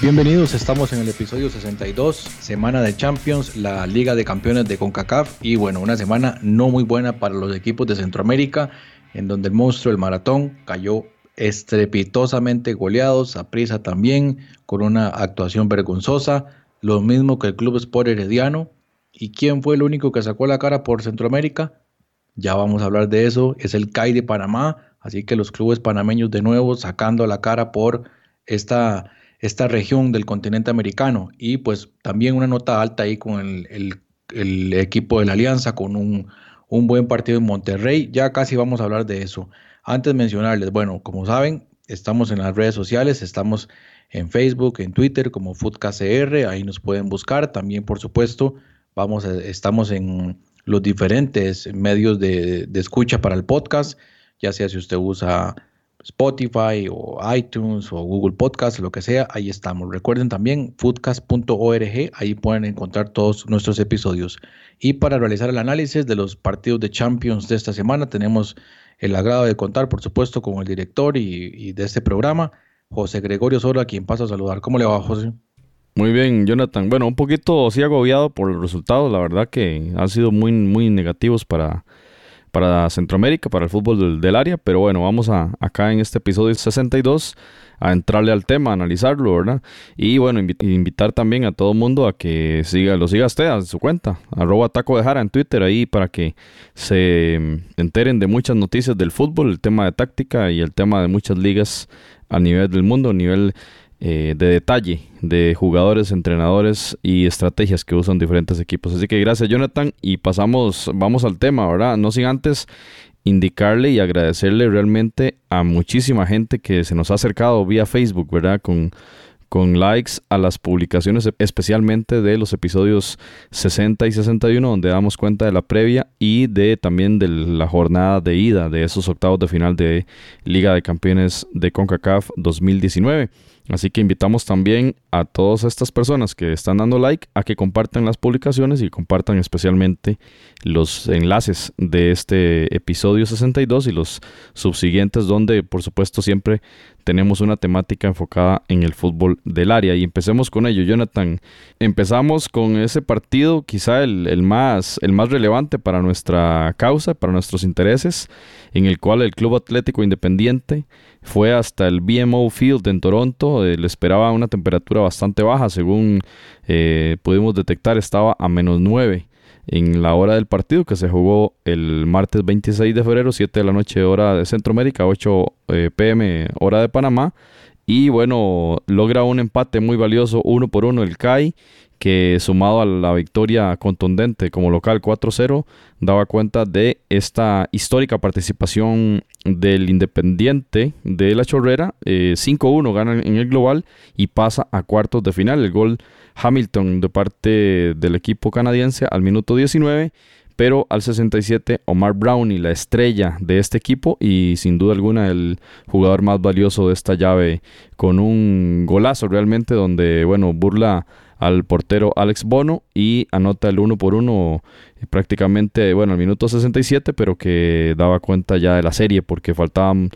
Bienvenidos, estamos en el episodio 62, semana de Champions, la Liga de Campeones de CONCACAF y bueno, una semana no muy buena para los equipos de Centroamérica, en donde el monstruo, el maratón, cayó estrepitosamente goleados, a prisa también, con una actuación vergonzosa, lo mismo que el Club Sport Herediano. ¿Y quién fue el único que sacó la cara por Centroamérica? Ya vamos a hablar de eso, es el CAI de Panamá, así que los clubes panameños de nuevo sacando la cara por esta esta región del continente americano. Y pues también una nota alta ahí con el, equipo de la Alianza, con un, un, buen partido en Monterrey. Ya casi vamos a hablar de eso. Antes mencionarles, bueno, como saben, estamos en las redes sociales, estamos en Facebook, en Twitter como FoodKCR, ahí nos pueden buscar. También, por supuesto, vamos estamos en los diferentes medios de, de escucha para el podcast, ya sea si usted usa Spotify o iTunes o Google Podcast, lo que sea, ahí estamos. Recuerden también foodcast.org, ahí pueden encontrar todos nuestros episodios. Y para realizar el análisis de los partidos de Champions de esta semana, tenemos el agrado de contar, por supuesto, con el director y, de este programa, José Gregorio Sola, a quien paso a saludar. ¿Cómo le va, José? Muy bien, Jonathan. Bueno, un poquito sí agobiado por los resultados, la verdad que han sido muy, muy negativos para para Centroamérica, para el fútbol del, área, pero bueno, vamos a, acá en este episodio 62 a entrarle al tema, a analizarlo, ¿verdad? Y bueno, invitar también a todo el mundo a que siga, lo siga usted a su cuenta, arroba taco de jara en Twitter ahí para que se enteren de muchas noticias del fútbol, el tema de táctica y el tema de muchas ligas a nivel del mundo, a nivel eh, de detalle de jugadores, entrenadores y estrategias que usan diferentes equipos. Así que gracias Jonathan y pasamos, vamos al tema, ¿verdad? No sin antes indicarle y agradecerle realmente a muchísima gente que se nos ha acercado vía Facebook, ¿verdad? Con, con likes a las publicaciones, especialmente de los episodios 60 y 61, donde damos cuenta de la previa y de también de la jornada de ida de esos octavos de final de Liga de Campeones de CONCACAF 2019. Así que invitamos también a todas estas personas que están dando like a que compartan las publicaciones y compartan especialmente los enlaces de este episodio 62 y los subsiguientes donde por supuesto siempre tenemos una temática enfocada en el fútbol del área y empecemos con ello Jonathan empezamos con ese partido quizá el, más, el más relevante para nuestra causa para nuestros intereses en el cual el Club Atlético Independiente fue hasta el BMO Field en Toronto. Eh, le esperaba una temperatura bastante baja, según eh, pudimos detectar, estaba a menos 9 en la hora del partido que se jugó el martes 26 de febrero, 7 de la noche hora de Centroamérica, 8 eh, pm hora de Panamá. Y bueno, logra un empate muy valioso, uno por uno el CAI que sumado a la victoria contundente como local 4-0, daba cuenta de esta histórica participación del Independiente de la Chorrera. 5-1 eh, gana en el global y pasa a cuartos de final. El gol Hamilton de parte del equipo canadiense al minuto 19 pero al 67 Omar Brownie, la estrella de este equipo y sin duda alguna el jugador más valioso de esta llave con un golazo realmente donde, bueno, burla al portero Alex Bono y anota el uno por uno eh, prácticamente, bueno, al minuto 67, pero que daba cuenta ya de la serie porque faltaban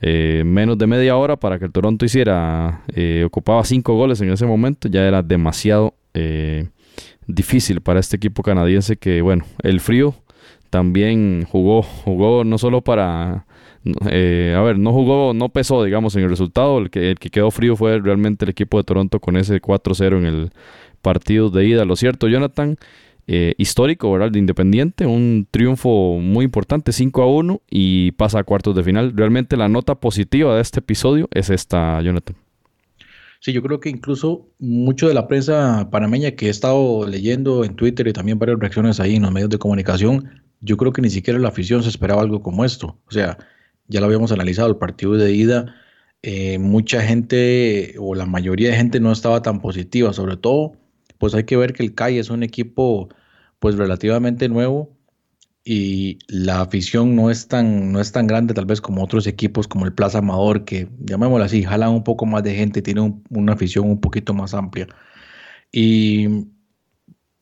eh, menos de media hora para que el Toronto hiciera, eh, ocupaba cinco goles en ese momento, ya era demasiado difícil para este equipo canadiense que, bueno, el frío también jugó, jugó no solo para eh, a ver, no jugó, no pesó, digamos, en el resultado. El que, el que quedó frío fue realmente el equipo de Toronto con ese 4-0 en el partido de ida. Lo cierto, Jonathan, eh, histórico, ¿verdad? De Independiente, un triunfo muy importante, 5 a 1 y pasa a cuartos de final. Realmente la nota positiva de este episodio es esta, Jonathan. Sí, yo creo que incluso mucho de la prensa panameña que he estado leyendo en Twitter y también varias reacciones ahí en los medios de comunicación, yo creo que ni siquiera la afición se esperaba algo como esto. O sea, ya lo habíamos analizado, el partido de ida, eh, mucha gente o la mayoría de gente no estaba tan positiva, sobre todo, pues hay que ver que el CAI es un equipo pues relativamente nuevo y la afición no es tan, no es tan grande tal vez como otros equipos como el Plaza Amador, que llamémoslo así, jalan un poco más de gente, tienen una afición un poquito más amplia. Y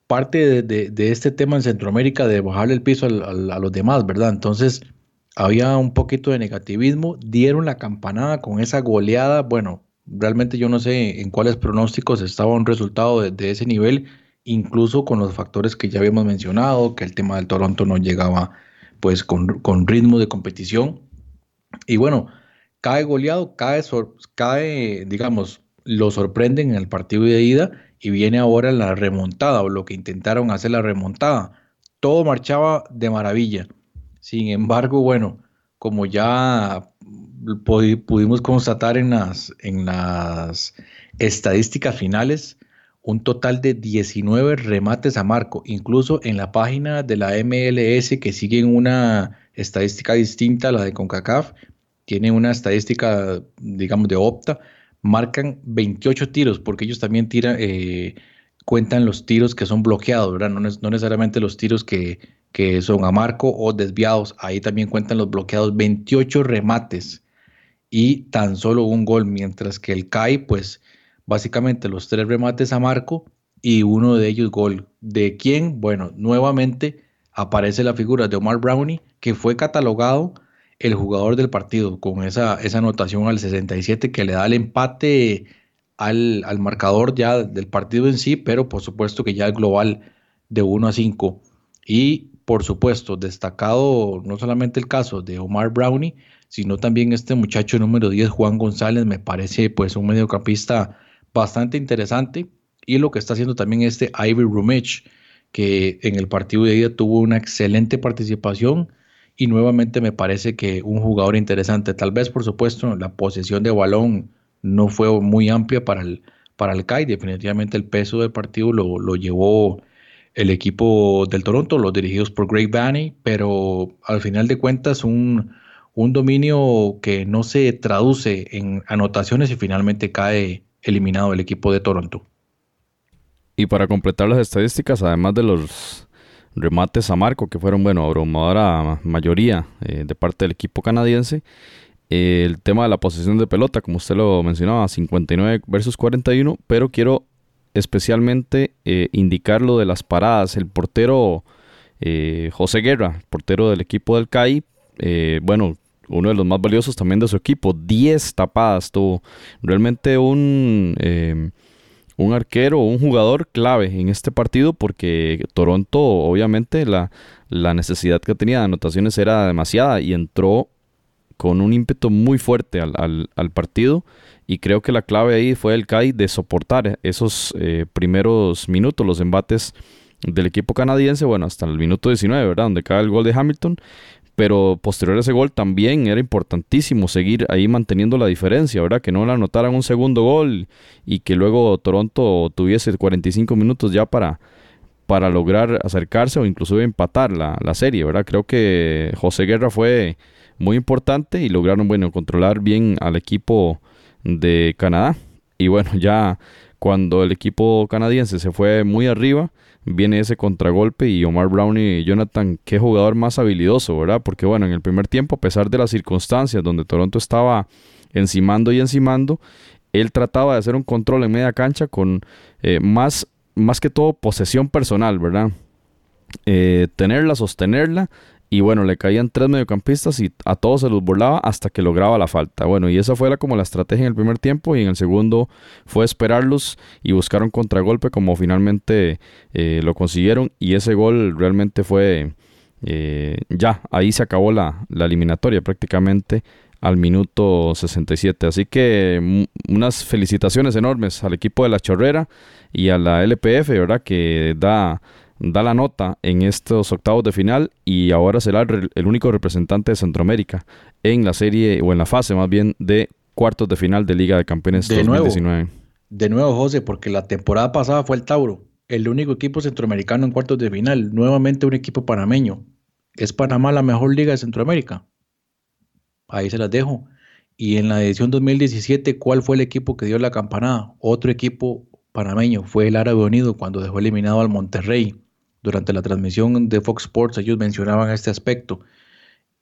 parte de, este tema en Centroamérica de bajarle el piso a los demás, ¿verdad? Entonces, había un poquito de negativismo, dieron la campanada con esa goleada, bueno, realmente yo no sé en cuáles pronósticos estaba un resultado de, ese nivel, incluso con los factores que ya habíamos mencionado, que el tema del Toronto no llegaba pues con, ritmo de competición. Y bueno, cae goleado, cae, cae, digamos, lo sorprenden en el partido de ida y viene ahora la remontada o lo que intentaron hacer la remontada. Todo marchaba de maravilla. Sin embargo, bueno, como ya pudimos constatar en las, en las estadísticas finales, un total de 19 remates a marco, incluso en la página de la MLS que siguen una estadística distinta a la de CONCACAF, tiene una estadística, digamos, de opta, marcan 28 tiros, porque ellos también eh, cuentan los tiros que son bloqueados, ¿verdad? No, no necesariamente los tiros que, que son a marco o desviados, ahí también cuentan los bloqueados, 28 remates y tan solo un gol, mientras que el CAI, pues básicamente los tres remates a marco y uno de ellos gol. ¿De quién? Bueno, nuevamente aparece la figura de Omar Brownie, que fue catalogado el jugador del partido con esa, esa anotación al 67 que le da el empate al, al, marcador ya del partido en sí, pero por supuesto que ya el global de 1 a 5. Y por supuesto, destacado no solamente el caso de Omar Brownie, sino también este muchacho número 10, Juan González, me parece pues un mediocampista bastante interesante. Y lo que está haciendo también este Ivy Rumich, que en el partido de ida tuvo una excelente participación y nuevamente me parece que un jugador interesante. Tal vez, por supuesto, la posesión de balón no fue muy amplia para el, para el CAI. Definitivamente el peso del partido lo, lo llevó el equipo del Toronto, los dirigidos por Greg Vanney, pero al final de cuentas un, un dominio que no se traduce en anotaciones y finalmente cae eliminado el equipo de Toronto. Y para completar las estadísticas, además de los remates a marco, que fueron, bueno, abrumadora mayoría eh, de parte del equipo canadiense, el tema de la posesión de pelota, como usted lo mencionaba, 59 versus 41, pero quiero especialmente eh, indicar lo de las paradas. El portero eh, José Guerra, portero del equipo del CAI, bueno, uno de los más valiosos también de su equipo. 10 tapadas tuvo. Realmente un, eh, un arquero, un jugador clave en este partido porque Toronto, obviamente, la, la necesidad que tenía de anotaciones era demasiada y entró con un ímpetu muy fuerte al, al, partido y creo que la clave ahí fue el CAI de soportar esos eh, primeros minutos, los embates del equipo canadiense, bueno, hasta el minuto 19, ¿verdad? Donde cae el gol de Hamilton pero posterior a ese gol también era importantísimo seguir ahí manteniendo la diferencia, ¿verdad? Que no la anotaran un segundo gol y que luego Toronto tuviese 45 minutos ya para, para lograr acercarse o incluso empatar la, la serie, ¿verdad? Creo que José Guerra fue muy importante y lograron, bueno, controlar bien al equipo de Canadá. Y bueno, ya cuando el equipo canadiense se fue muy arriba, viene ese contragolpe y Omar Brown y Jonathan, qué jugador más habilidoso, ¿verdad? Porque bueno, en el primer tiempo, a pesar de las circunstancias donde Toronto estaba encimando y encimando, él trataba de hacer un control en media cancha con eh, más, más que todo posesión personal, ¿verdad? Eh, tenerla, sostenerla y bueno, le caían tres mediocampistas y a todos se los burlaba hasta que lograba la falta. Bueno, y esa fue la, como la estrategia en el primer tiempo y en el segundo fue esperarlos y buscar un contragolpe como finalmente eh, lo consiguieron y ese gol realmente fue eh, ya, ahí se acabó la, la eliminatoria prácticamente al minuto 67. Así que unas felicitaciones enormes al equipo de la Chorrera y a la LPF, ¿verdad? Que da da la nota en estos octavos de final y ahora será el, único representante de Centroamérica en la serie o en la fase más bien de cuartos de final de Liga de Campeones de 2019. Nuevo, de nuevo, José, porque la temporada pasada fue el Tauro, el único equipo centroamericano en cuartos de final, nuevamente un equipo panameño. ¿Es Panamá la mejor liga de Centroamérica? Ahí se las dejo. Y en la edición 2017, ¿cuál fue el equipo que dio la campanada? Otro equipo panameño, fue el Árabe Unido cuando dejó eliminado al Monterrey durante la transmisión de Fox Sports ellos mencionaban este aspecto.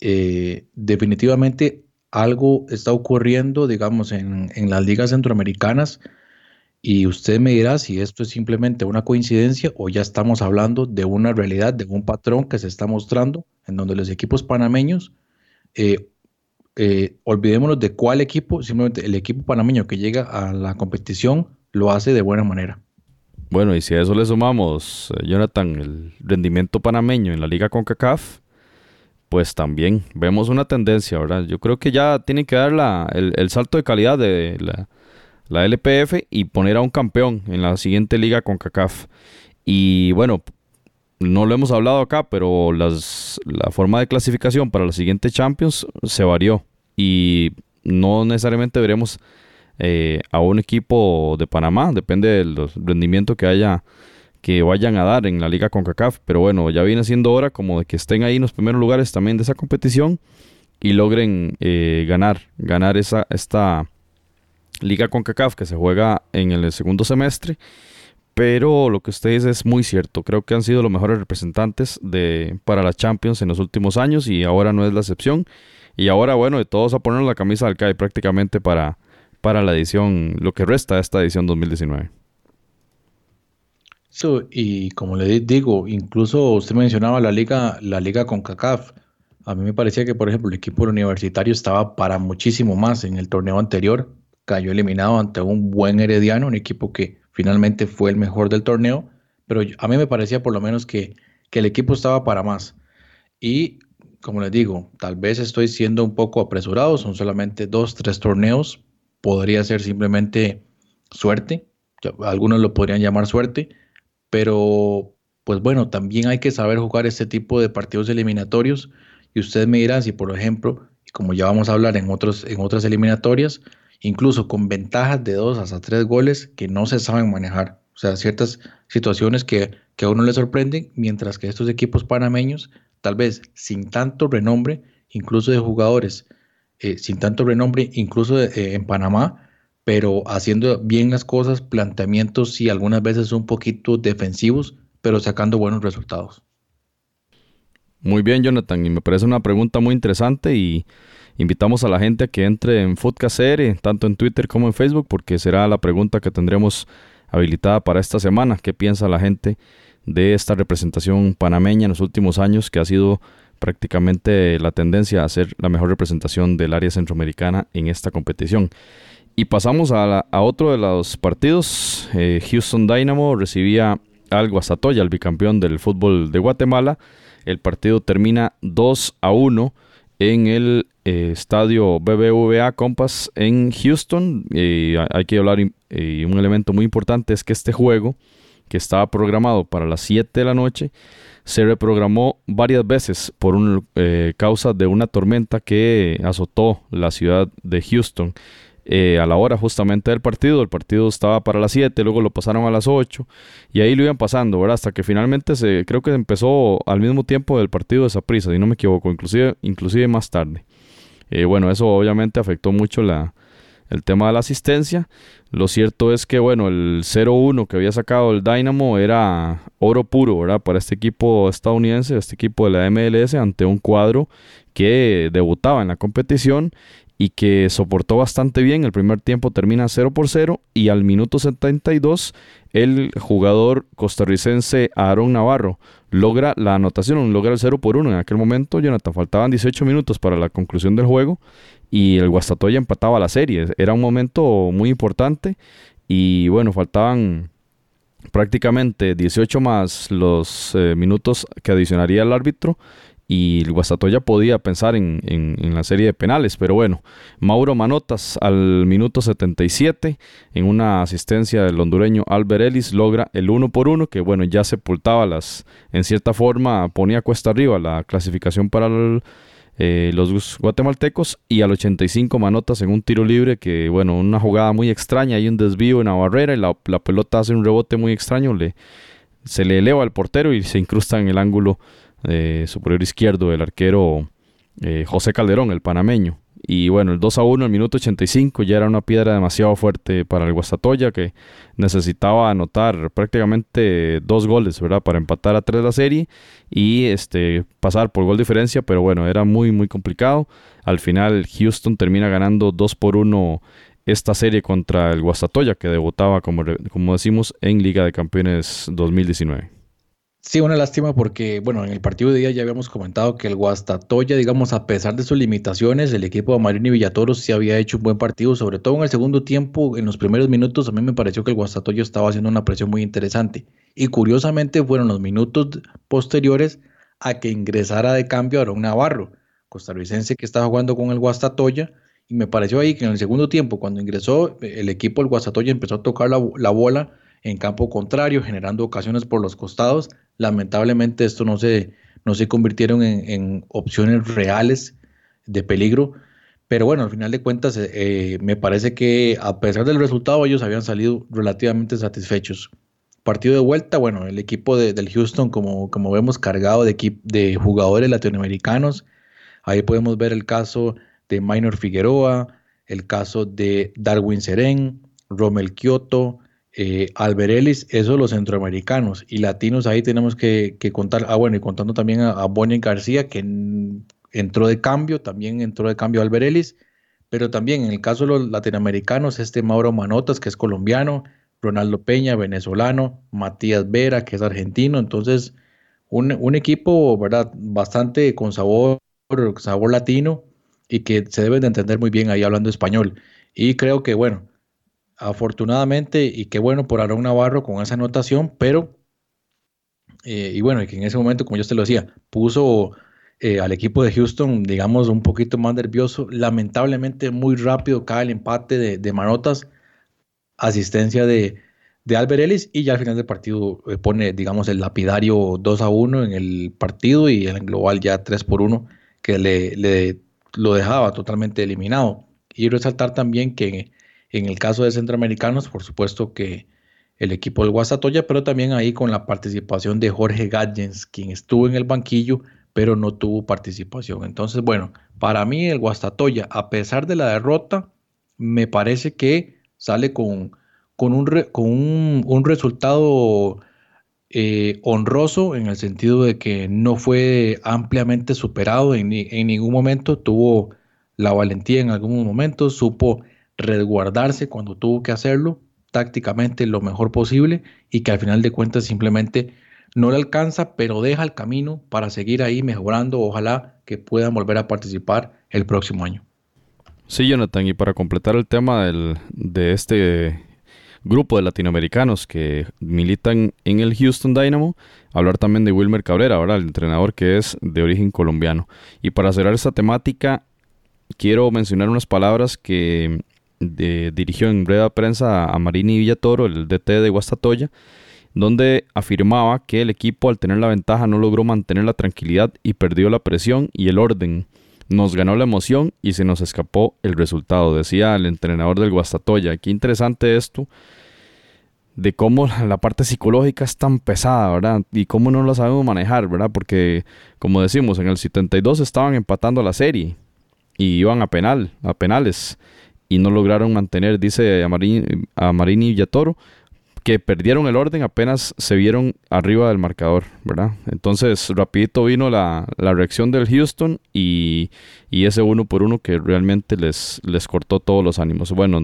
Eh, definitivamente algo está ocurriendo, digamos, en, las ligas centroamericanas y usted me dirá si esto es simplemente una coincidencia o ya estamos hablando de una realidad, de un patrón que se está mostrando en donde los equipos panameños eh, eh, olvidémonos de cuál equipo, simplemente el equipo panameño que llega a la competición lo hace de buena manera. Bueno, y si a eso le sumamos, eh, Jonathan, el rendimiento panameño en la liga CONCACAF, pues también vemos una tendencia, ¿verdad? Yo creo que ya tienen que dar el, salto de calidad de la, la, LPF y poner a un campeón en la siguiente liga CONCACAF. Y bueno, no lo hemos hablado acá, pero las, la forma de clasificación para la siguiente Champions se varió y no necesariamente veremos eh, a un equipo de Panamá, depende del rendimiento que haya que vayan a dar en la liga CONCACAF, pero bueno, ya viene siendo hora como de que estén ahí en los primeros lugares también de esa competición y logren eh, ganar, ganar esa, esta liga CONCACAF que se juega en el segundo semestre pero lo que usted dice es muy cierto. Creo que han sido los mejores representantes de, para la Champions en los últimos años y ahora no es la excepción. Y ahora, bueno, de todos a poner la camisa al CAI prácticamente para, para la edición, lo que resta de esta edición 2019. y como le digo, incluso usted mencionaba la liga, la liga con CACAF. A mí me parecía que, por ejemplo, el equipo universitario estaba para muchísimo más en el torneo anterior. Cayó eliminado ante un buen Herediano, un equipo que finalmente fue el mejor del torneo, pero a mí me parecía por lo menos que, el equipo estaba para más. Y como les digo, tal vez estoy siendo un poco apresurado, son solamente dos, tres torneos, podría ser simplemente suerte, algunos lo podrían llamar suerte, pero pues bueno, también hay que saber jugar este tipo de partidos eliminatorios y usted me dirá si por ejemplo, como ya vamos a hablar en, otros, en otras eliminatorias, incluso con ventajas de dos hasta tres goles que no se saben manejar. O sea, ciertas situaciones que, a uno le sorprenden, mientras que estos equipos panameños, tal vez sin tanto renombre, incluso de jugadores, eh, sin tanto renombre, incluso eh, en Panamá, pero haciendo bien las cosas, planteamientos y algunas veces un poquito defensivos, pero sacando buenos resultados. Muy bien, Jonathan, y me parece una pregunta muy interesante y Invitamos a la gente a que entre en Foodcast tanto en Twitter como en Facebook, porque será la pregunta que tendremos habilitada para esta semana. ¿Qué piensa la gente de esta representación panameña en los últimos años, que ha sido prácticamente la tendencia a ser la mejor representación del área centroamericana en esta competición? Y pasamos a, otro de los partidos. Eh, Houston Dynamo recibía al Guastatoya, el bicampeón del fútbol de Guatemala. El partido termina 2 a 1 en el eh, estadio BBVA Compass en Houston. y hay que hablar, un elemento muy importante es que este juego, que estaba programado para las 7 de la noche, se reprogramó varias veces por un, eh, causa de una tormenta que azotó la ciudad de Houston. Eh, a la hora justamente del partido. El partido estaba para las 7, luego lo pasaron a las 8 y ahí lo iban pasando, ¿verdad? Hasta que finalmente se, creo que empezó al mismo tiempo del partido de prisa si no me equivoco, inclusive, inclusive más tarde. Eh, bueno, eso obviamente afectó mucho la, el tema de la asistencia. Lo cierto es que, bueno, el 0-1 que había sacado el Dynamo era oro puro, ¿verdad? Para este equipo estadounidense, este equipo de la MLS, ante un cuadro que debutaba en la competición y que soportó bastante bien. El primer tiempo termina 0 por 0 y al minuto 72 el jugador costarricense Aaron Navarro logra la anotación, logra el 0 por 1. En aquel momento, Jonathan, faltaban 18 minutos para la conclusión del juego y el Guastatoya empataba la serie. Era un momento muy importante y bueno, faltaban prácticamente 18 más los eh, minutos que adicionaría el árbitro y el Guastatoya podía pensar en, la serie de penales, pero bueno, Mauro Manotas al minuto 77 en una asistencia del hondureño Albert Ellis logra el 1 por 1 que bueno, ya sepultaba las, en cierta forma ponía cuesta arriba la clasificación para eh, los guatemaltecos y al 85 Manotas en un tiro libre que bueno, una jugada muy extraña, hay un desvío en la barrera y la, pelota hace un rebote muy extraño, le, se le eleva al portero y se incrusta en el ángulo eh, superior izquierdo del arquero eh, José Calderón, el panameño. Y bueno, el 2 a 1 el minuto 85 ya era una piedra demasiado fuerte para el Guastatoya que necesitaba anotar prácticamente dos goles, ¿verdad? Para empatar a tres la serie y este, pasar por gol diferencia, pero bueno, era muy, muy complicado. Al final Houston termina ganando 2 por 1 esta serie contra el Guastatoya que debutaba, como, como decimos, en Liga de Campeones 2019. Sí, una lástima porque, bueno, en el partido de día ya habíamos comentado que el Guastatoya, digamos, a pesar de sus limitaciones, el equipo de Marini Villatoro sí había hecho un buen partido, sobre todo en el segundo tiempo, en los primeros minutos, a mí me pareció que el Guastatoya estaba haciendo una presión muy interesante. Y curiosamente fueron los minutos posteriores a que ingresara de cambio Aaron Navarro, costarricense que estaba jugando con el Guastatoya, y me pareció ahí que en el segundo tiempo, cuando ingresó, el equipo del Guastatoya empezó a tocar la, la bola en campo contrario, generando ocasiones por los costados. Lamentablemente esto no se, no se convirtieron en, opciones reales de peligro. Pero bueno, al final de cuentas, eh, eh, me parece que a pesar del resultado, ellos habían salido relativamente satisfechos. Partido de vuelta, bueno, el equipo de, del Houston, como, como vemos, cargado de, de jugadores latinoamericanos. Ahí podemos ver el caso de Minor Figueroa, el caso de Darwin Seren, Romel Kioto, eh, Alberelis, eso los centroamericanos y latinos, ahí tenemos que, contar, ah bueno, y contando también a, a Bonnie García, que entró de cambio, también entró de cambio Alberelis, pero también en el caso de los latinoamericanos, este Mauro Manotas, que es colombiano, Ronaldo Peña, venezolano, Matías Vera, que es argentino, entonces un, equipo, ¿verdad? Bastante con sabor, sabor latino y que se debe de entender muy bien ahí hablando español. Y creo que, bueno, afortunadamente, y qué bueno por Aaron Navarro con esa anotación, pero, eh, y bueno, que en ese momento, como yo te lo decía, puso eh, al equipo de Houston, digamos, un poquito más nervioso. Lamentablemente, muy rápido cae el empate de, Manotas, asistencia de, de Ellis, y ya al final del partido eh, pone, digamos, el lapidario 2 a 1 en el partido y en el global ya 3 por 1, que le, le lo dejaba totalmente eliminado. Y resaltar también que en el caso de centroamericanos, por supuesto que el equipo del Guasatoya, pero también ahí con la participación de Jorge Gadgens, quien estuvo en el banquillo, pero no tuvo participación. Entonces, bueno, para mí el Guastatoya, a pesar de la derrota, me parece que sale con, con, un, con un, resultado eh, honroso en el sentido de que no fue ampliamente superado en, en ningún momento, tuvo la valentía en algún momento, supo resguardarse cuando tuvo que hacerlo, tácticamente lo mejor posible y que al final de cuentas simplemente no le alcanza, pero deja el camino para seguir ahí mejorando. Ojalá que puedan volver a participar el próximo año. Sí, Jonathan, y para completar el tema del, de este grupo de latinoamericanos que militan en el Houston Dynamo, hablar también de Wilmer Cabrera, ahora el entrenador que es de origen colombiano. Y para cerrar esta temática, quiero mencionar unas palabras que dirigió en breve prensa a Marini Villatoro, el DT de Guastatoya, donde afirmaba que el equipo al tener la ventaja no logró mantener la tranquilidad y perdió la presión y el orden. Nos ganó la emoción y se nos escapó el resultado, decía el entrenador del Guastatoya. Qué interesante esto de cómo la parte psicológica es tan pesada, ¿verdad? Y cómo no la sabemos manejar, ¿verdad? Porque, como decimos, en el 72 estaban empatando la serie y iban a penal, a penales y no lograron mantener, dice a Marini, a Marini Villatoro, que perdieron el orden apenas se vieron arriba del marcador, ¿verdad? Entonces, rapidito vino la, reacción del Houston y, ese uno por uno que realmente les, les cortó todos los ánimos. Bueno,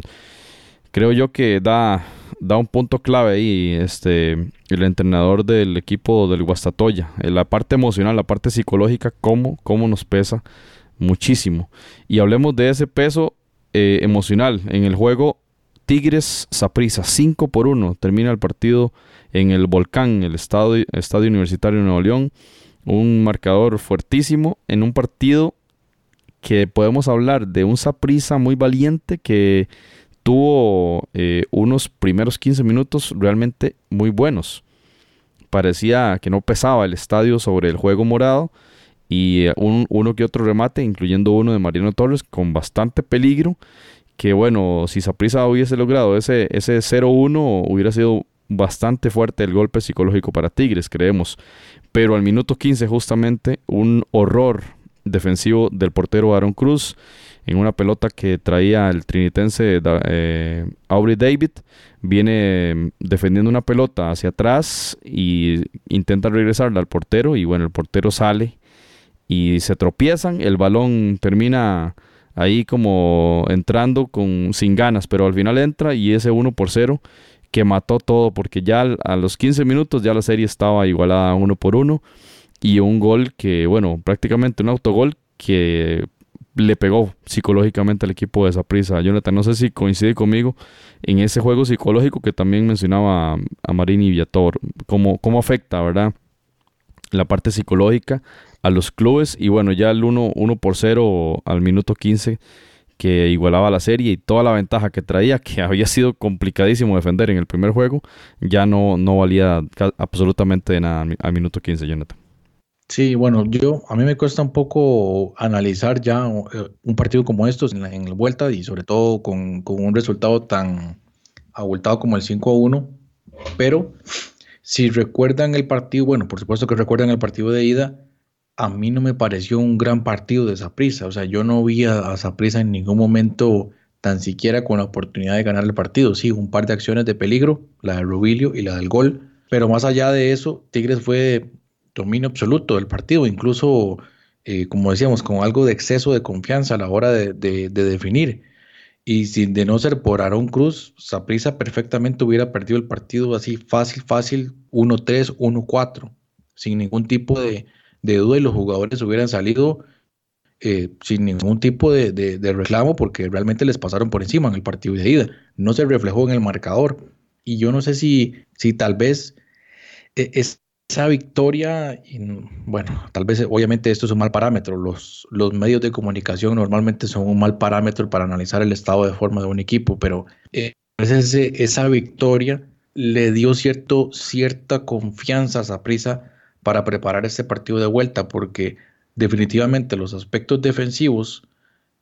creo yo que da, da un punto clave ahí este, el entrenador del equipo del Guastatoya. La parte emocional, la parte psicológica, cómo, cómo nos pesa muchísimo. Y hablemos de ese peso eh, emocional en el juego Tigres Saprisa 5 por 1 termina el partido en el Volcán, el estadio, estadio Universitario de Nuevo León. Un marcador fuertísimo en un partido que podemos hablar de un Saprisa muy valiente que tuvo eh, unos primeros 15 minutos realmente muy buenos. Parecía que no pesaba el estadio sobre el juego morado y eh, un, uno que otro remate, incluyendo uno de Mariano Torres, con bastante peligro. Que bueno, si Saprisa hubiese logrado ese, ese 0-1, hubiera sido bastante fuerte el golpe psicológico para Tigres, creemos. Pero al minuto 15, justamente, un horror defensivo del portero Aaron Cruz en una pelota que traía el trinitense eh, Aubrey David. Viene mm, defendiendo una pelota hacia atrás y intenta regresarla al portero. Y bueno, el portero sale y se tropiezan, el balón termina ahí como entrando con sin ganas, pero al final entra y ese 1 por 0 que mató todo, porque ya a los 15 minutos ya la serie estaba igualada uno por uno y un gol que, bueno, prácticamente un autogol que le pegó psicológicamente al equipo de esa prisa. Jonathan, no sé si coincide conmigo en ese juego psicológico que también mencionaba a Marini y Viator, cómo, cómo afecta, ¿verdad? La parte psicológica a los clubes y bueno, ya el 1, 1 por 0 al minuto 15 que igualaba la serie y toda la ventaja que traía, que había sido complicadísimo defender en el primer juego, ya no, no valía absolutamente nada al minuto 15, Jonathan. Sí, bueno, yo a mí me cuesta un poco analizar ya eh, un partido como estos en la, vuelta y sobre todo con, con, un resultado tan abultado como el 5 a 1, pero si recuerdan el partido, bueno, por supuesto que recuerdan el partido de ida, a mí no me pareció un gran partido de Saprisa. O sea, yo no vi a Saprisa en ningún momento tan siquiera con la oportunidad de ganar el partido. Sí, un par de acciones de peligro, la de Rubilio y la del gol. Pero más allá de eso, Tigres fue dominio absoluto del partido, incluso, eh, como decíamos, con algo de exceso de confianza a la hora de, definir. Y sin de no ser por Aaron Cruz, Saprisa perfectamente hubiera perdido el partido así fácil, fácil, 1-3, 1-4, sin ningún tipo de, de duda y los jugadores hubieran salido eh, sin ningún tipo de, reclamo porque realmente les pasaron por encima en el partido de ida. No se reflejó en el marcador. Y yo no sé si, si tal vez eh, esa victoria, bueno, tal vez obviamente esto es un mal parámetro. Los, los medios de comunicación normalmente son un mal parámetro para analizar el estado de forma de un equipo, pero eh, esa victoria le dio cierto, cierta confianza a Saprisa para preparar este partido de vuelta, porque definitivamente los aspectos defensivos,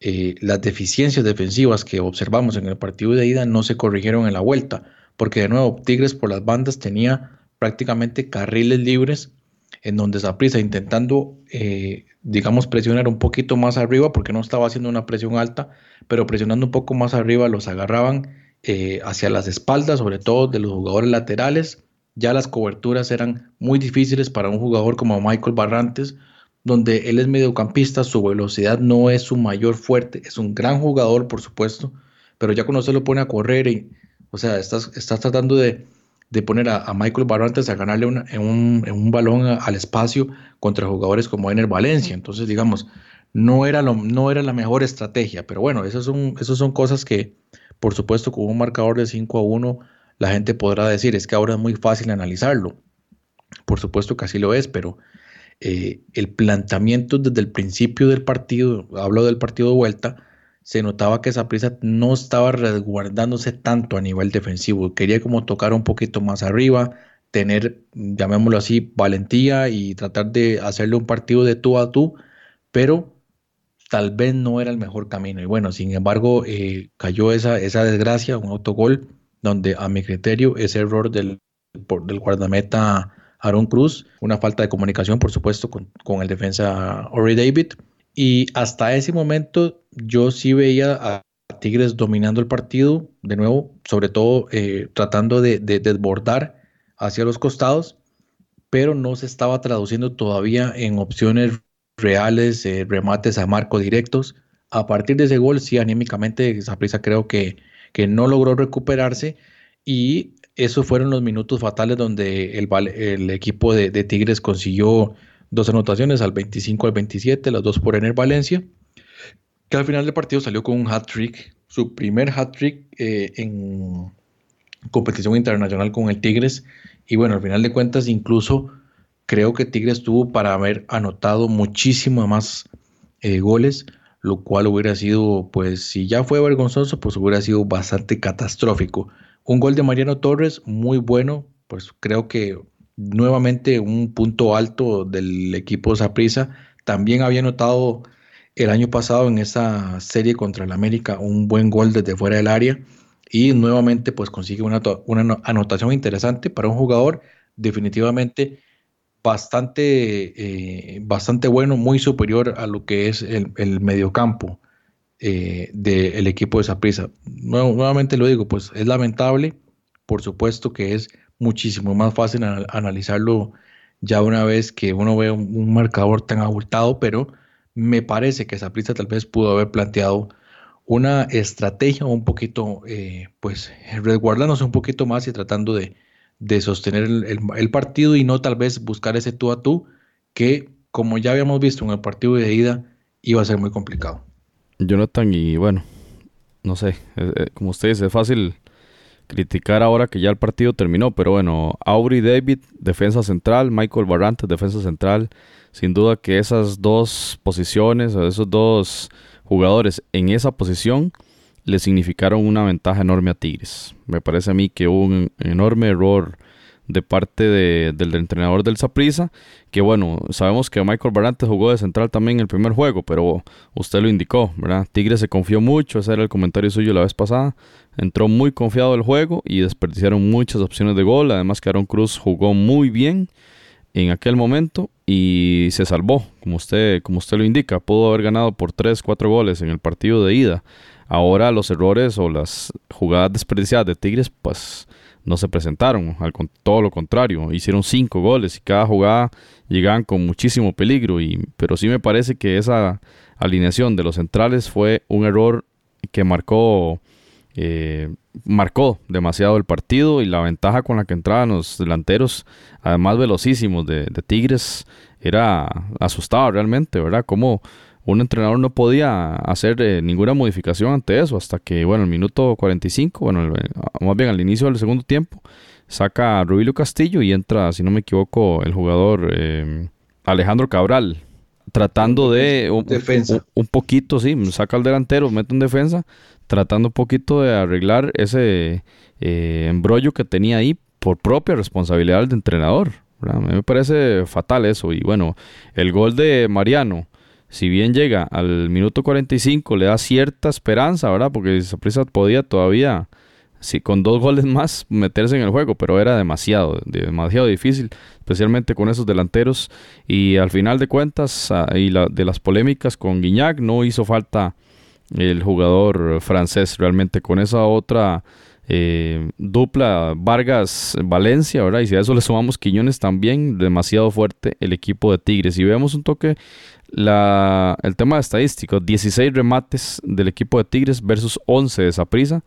eh, las deficiencias defensivas que observamos en el partido de ida no se corrigieron en la vuelta, porque de nuevo Tigres por las bandas tenía prácticamente carriles libres en donde Zaprisa intentando, eh, digamos, presionar un poquito más arriba, porque no estaba haciendo una presión alta, pero presionando un poco más arriba los agarraban eh, hacia las espaldas, sobre todo de los jugadores laterales, ya las coberturas eran muy difíciles para un jugador como Michael Barrantes, donde él es mediocampista, su velocidad no es su mayor fuerte, es un gran jugador, por supuesto, pero ya cuando se lo pone a correr, y, o sea, estás, estás tratando de, poner a, Michael Barrantes a ganarle en, un, balón al espacio contra jugadores como Ener Valencia. Entonces, digamos, no era, lo, no era la mejor estrategia, pero bueno, esas son, esas son cosas que, por supuesto, con un marcador de 5 a 1 la gente podrá decir, es que ahora es muy fácil analizarlo. Por supuesto que así lo es, pero eh, el planteamiento desde el principio del partido, hablo del partido de vuelta, se notaba que esa prisa no estaba resguardándose tanto a nivel defensivo. Quería como tocar un poquito más arriba, tener, llamémoslo así, valentía y tratar de hacerle un partido de tú a tú, pero tal vez no era el mejor camino. Y bueno, sin embargo, eh, cayó esa, esa desgracia, un autogol donde a mi criterio ese error del, del guardameta Aaron Cruz, una falta de comunicación, por supuesto, con, el defensa Ori David. Y hasta ese momento yo sí veía a Tigres dominando el partido, de nuevo, sobre todo eh, tratando de, desbordar hacia los costados, pero no se estaba traduciendo todavía en opciones reales, eh, remates a marco directos. A partir de ese gol, sí, anímicamente, prisa creo que que no logró recuperarse y esos fueron los minutos fatales donde el, el equipo de, Tigres consiguió dos anotaciones al 25 al 27, las dos por Ener Valencia, que al final del partido salió con un hat-trick, su primer hat-trick eh, en competición internacional con el Tigres. Y bueno, al final de cuentas, incluso creo que Tigres tuvo para haber anotado muchísimo más eh, goles lo cual hubiera sido, pues si ya fue vergonzoso, pues hubiera sido bastante catastrófico. Un gol de Mariano Torres, muy bueno, pues creo que nuevamente un punto alto del equipo Zaprisa. También había notado el año pasado en esa serie contra el América un buen gol desde fuera del área y nuevamente pues consigue una, una anotación interesante para un jugador definitivamente bastante, eh, bastante bueno, muy superior a lo que es el, el mediocampo eh, del equipo de Saprissa. nuevamente lo digo, pues es lamentable, por supuesto que es muchísimo más fácil analizarlo ya una vez que uno ve un, marcador tan abultado, pero me parece que Saprissa tal vez pudo haber planteado una estrategia un poquito, eh, pues, resguardándose un poquito más y tratando de, sostener el, partido y no tal vez buscar ese tú a tú que, como ya habíamos visto en el partido de ida, iba a ser muy complicado. Jonathan, y bueno, no sé, eh, eh, como usted dice, es fácil criticar ahora que ya el partido terminó, pero bueno, Aubrey David, defensa central, Michael Barrantes, defensa central, sin duda que esas dos posiciones, esos dos jugadores en esa posición, le significaron una ventaja enorme a Tigres. Me parece a mí que hubo un enorme error de parte del entrenador del Saprissa, que bueno, sabemos que Michael Barrantes jugó de central también en el primer juego, pero usted lo indicó, ¿verdad? Tigres se confió mucho, ese era el comentario suyo la vez pasada, entró muy confiado el juego y desperdiciaron muchas opciones de gol, además que Aaron Cruz jugó muy bien en aquel momento y se salvó, como usted, como usted lo indica, pudo haber ganado por 3, 4 goles en el partido de ida. Ahora los errores o las jugadas desperdiciadas de Tigres, pues no se presentaron, al, todo lo contrario, hicieron cinco goles y cada jugada llegaban con muchísimo peligro, y, pero sí me parece que esa alineación de los centrales fue un error que marcó, eh, marcó demasiado el partido y la ventaja con la que entraban los delanteros, además velocísimos de, de Tigres, era asustado realmente, ¿verdad? Como un entrenador no podía hacer eh, ninguna modificación ante eso hasta que, bueno, el minuto 45, bueno, más bien al inicio del segundo tiempo, saca a Rubilio Castillo y entra, si no me equivoco, el jugador eh, Alejandro Cabral, tratando de un, defensa. Un, poquito, sí, saca al delantero, mete en defensa, tratando un poquito de arreglar ese eh, embrollo que tenía ahí por propia responsabilidad del entrenador. A mí me parece fatal eso. Y bueno, el gol de Mariano si bien llega al minuto 45, le da cierta esperanza, ¿verdad? Porque Saprissa podía todavía, si con dos goles más, meterse en el juego, pero era demasiado, demasiado difícil, especialmente con esos delanteros. Y al final de cuentas, ah, y de las polémicas con Guiñac, no hizo falta el jugador francés realmente con esa otra eh, dupla Vargas-Valencia, ¿verdad? Y si a eso le sumamos Quiñones también, demasiado fuerte el equipo de Tigres. Y vemos un toque el tema de estadísticos, 16 remates del equipo de Tigres versus 11 de Saprisa.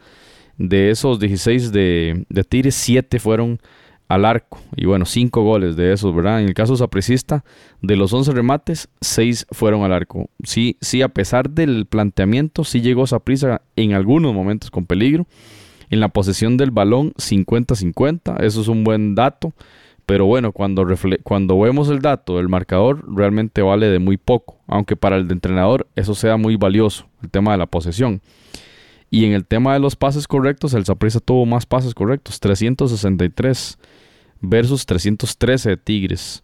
De esos 16 de, de, Tigres, 7 fueron al arco. Y bueno, 5 goles de esos, ¿verdad? En el caso sapricista, de los 11 remates, 6 fueron al arco. Sí, sí, a pesar del planteamiento, sí llegó Saprisa en algunos momentos con peligro. En la posesión del balón, 50-50. Eso es un buen dato. Pero bueno, cuando, cuando vemos el dato del marcador, realmente vale de muy poco, aunque para el entrenador eso sea muy valioso, el tema de la posesión. Y en el tema de los pases correctos, el Saprissa tuvo más pases correctos, 363 versus 313 de Tigres.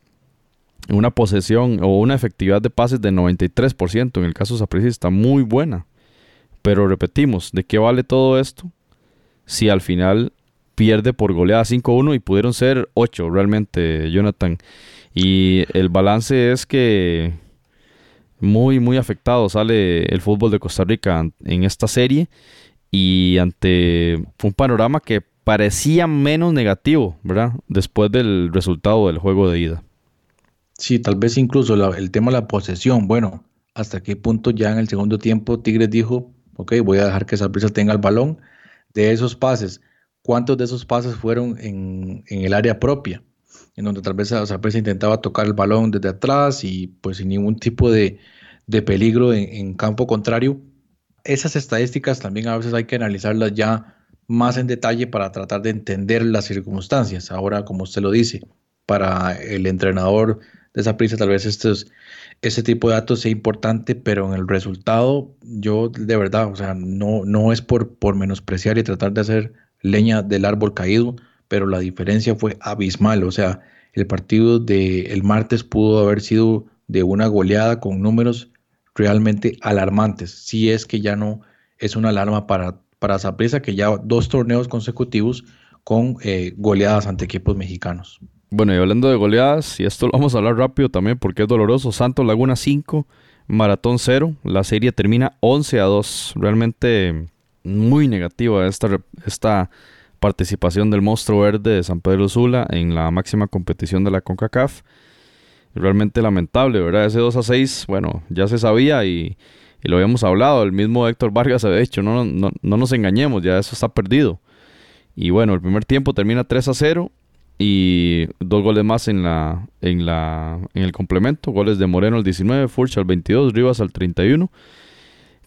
Una posesión o una efectividad de pases de 93%, en el caso Saprissa está muy buena. Pero repetimos, ¿de qué vale todo esto? Si al final pierde por goleada 5-1 y pudieron ser 8 realmente, Jonathan. Y el balance es que muy, muy afectado sale el fútbol de Costa Rica en esta serie y ante un panorama que parecía menos negativo, ¿verdad? Después del resultado del juego de ida. Sí, tal vez incluso el tema de la posesión. Bueno, hasta qué punto ya en el segundo tiempo Tigres dijo, ok, voy a dejar que Saprissa tenga el balón de esos pases cuántos de esos pases fueron en, el área propia, en donde tal vez se intentaba tocar el balón desde atrás y pues sin ningún tipo de, peligro en, campo contrario. Esas estadísticas también a veces hay que analizarlas ya más en detalle para tratar de entender las circunstancias. Ahora, como usted lo dice, para el entrenador de esa tal vez estos, ese tipo de datos sea importante, pero en el resultado yo de verdad, o sea, no, no es por, por menospreciar y tratar de hacer leña del árbol caído, pero la diferencia fue abismal. O sea, el partido del martes pudo haber sido de una goleada con números realmente alarmantes. Si es que ya no es una alarma para, para que ya dos torneos consecutivos con eh, goleadas ante equipos mexicanos. Bueno, y hablando de goleadas, y esto lo vamos a hablar rápido también porque es doloroso. Santos Laguna 5, Maratón 0. La serie termina 11 a 2. Realmente muy negativa esta, esta participación del monstruo verde de San Pedro Sula en la máxima competición de la CONCACAF. Realmente lamentable, ¿verdad? Ese 2 a 6, bueno, ya se sabía y y lo habíamos hablado, el mismo Héctor Vargas había dicho, no, no, no nos engañemos, ya eso está perdido. Y bueno, el primer tiempo termina 3 a 0 y dos goles más en la en la en el complemento, goles de Moreno al 19, Furch al 22, Rivas al 31.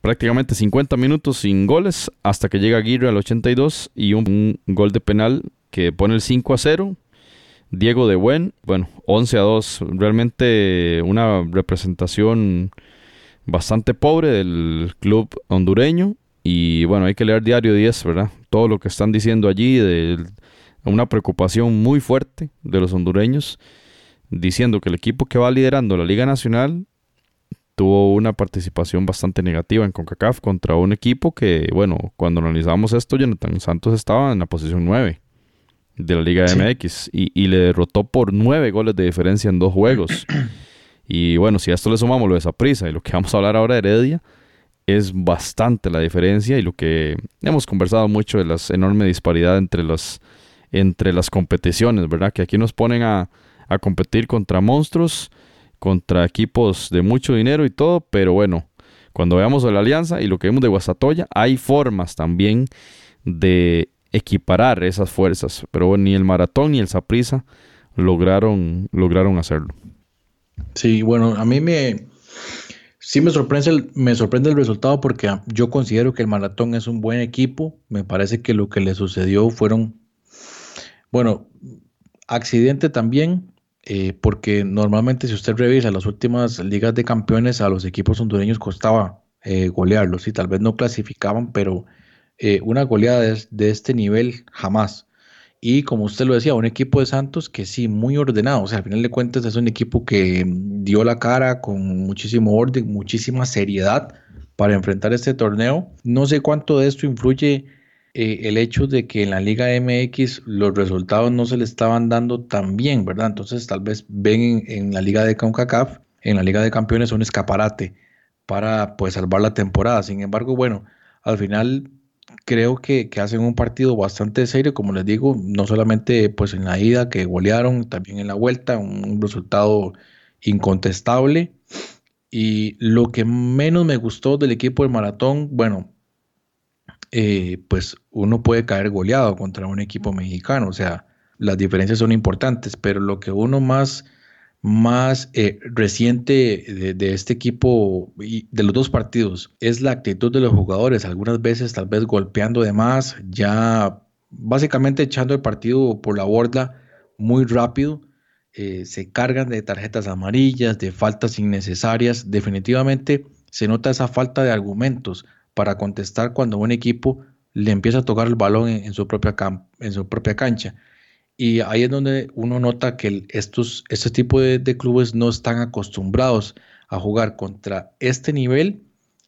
Prácticamente 50 minutos sin goles hasta que llega Aguirre al 82 y un, gol de penal que pone el 5 a 0. Diego de Buen, bueno, 11 a 2, realmente una representación bastante pobre del club hondureño y bueno, hay que leer Diario 10, ¿verdad? Todo lo que están diciendo allí de una preocupación muy fuerte de los hondureños, diciendo que el equipo que va liderando la Liga Nacional tuvo una participación bastante negativa en CONCACAF contra un equipo que, bueno, cuando analizamos esto, Jonathan Santos estaba en la posición 9 de la Liga MX y, y, le derrotó por 9 goles de diferencia en dos juegos. y bueno, si a esto le sumamos lo de esa prisa y lo que vamos a hablar ahora de Heredia, es bastante la diferencia y lo que hemos conversado mucho de la enorme disparidad entre las, entre las competiciones, ¿verdad? Que aquí nos ponen a, a competir contra monstruos, contra equipos de mucho dinero y todo, pero bueno, cuando veamos la alianza y lo que vemos de Guasatoya, hay formas también de equiparar esas fuerzas, pero ni el maratón ni el Saprisa lograron, lograron hacerlo. Sí, bueno, a mí me, Sí me sorprende, el, me sorprende el resultado porque yo considero que el maratón es un buen equipo. Me parece que lo que le sucedió fueron, bueno, accidente también, eh, porque normalmente si usted revisa las últimas ligas de campeones, a los equipos hondureños costaba eh, golearlos y tal vez no clasificaban, pero eh, una goleada de, este nivel jamás. Y como usted lo decía, un equipo de Santos que sí, muy ordenado. O sea, al final de cuentas es un equipo que dio la cara con muchísimo orden, muchísima seriedad para enfrentar este torneo. No sé cuánto de esto influye eh, el hecho de que en la Liga MX los resultados no se le estaban dando tan bien, ¿verdad? Entonces tal vez ven en, la Liga de CONCACAF, en la Liga de Campeones, un escaparate para pues salvar la temporada. Sin embargo, bueno, al final creo que, hacen un partido bastante serio, como les digo, no solamente pues en la ida que golearon, también en la vuelta, un, resultado incontestable. Y lo que menos me gustó del equipo del maratón, bueno, eh, pues uno puede caer goleado contra un equipo mexicano, o sea, las diferencias son importantes, pero lo que uno más más eh, reciente de, este equipo y de los dos partidos es la actitud de los jugadores, algunas veces tal vez golpeando de más, ya básicamente echando el partido por la borda muy rápido, eh, se cargan de tarjetas amarillas, de faltas innecesarias, definitivamente se nota esa falta de argumentos para contestar cuando un equipo le empieza a tocar el balón en, su, propia cancha. Y ahí es donde uno nota que estos, este tipo de, clubes no están acostumbrados a jugar contra este nivel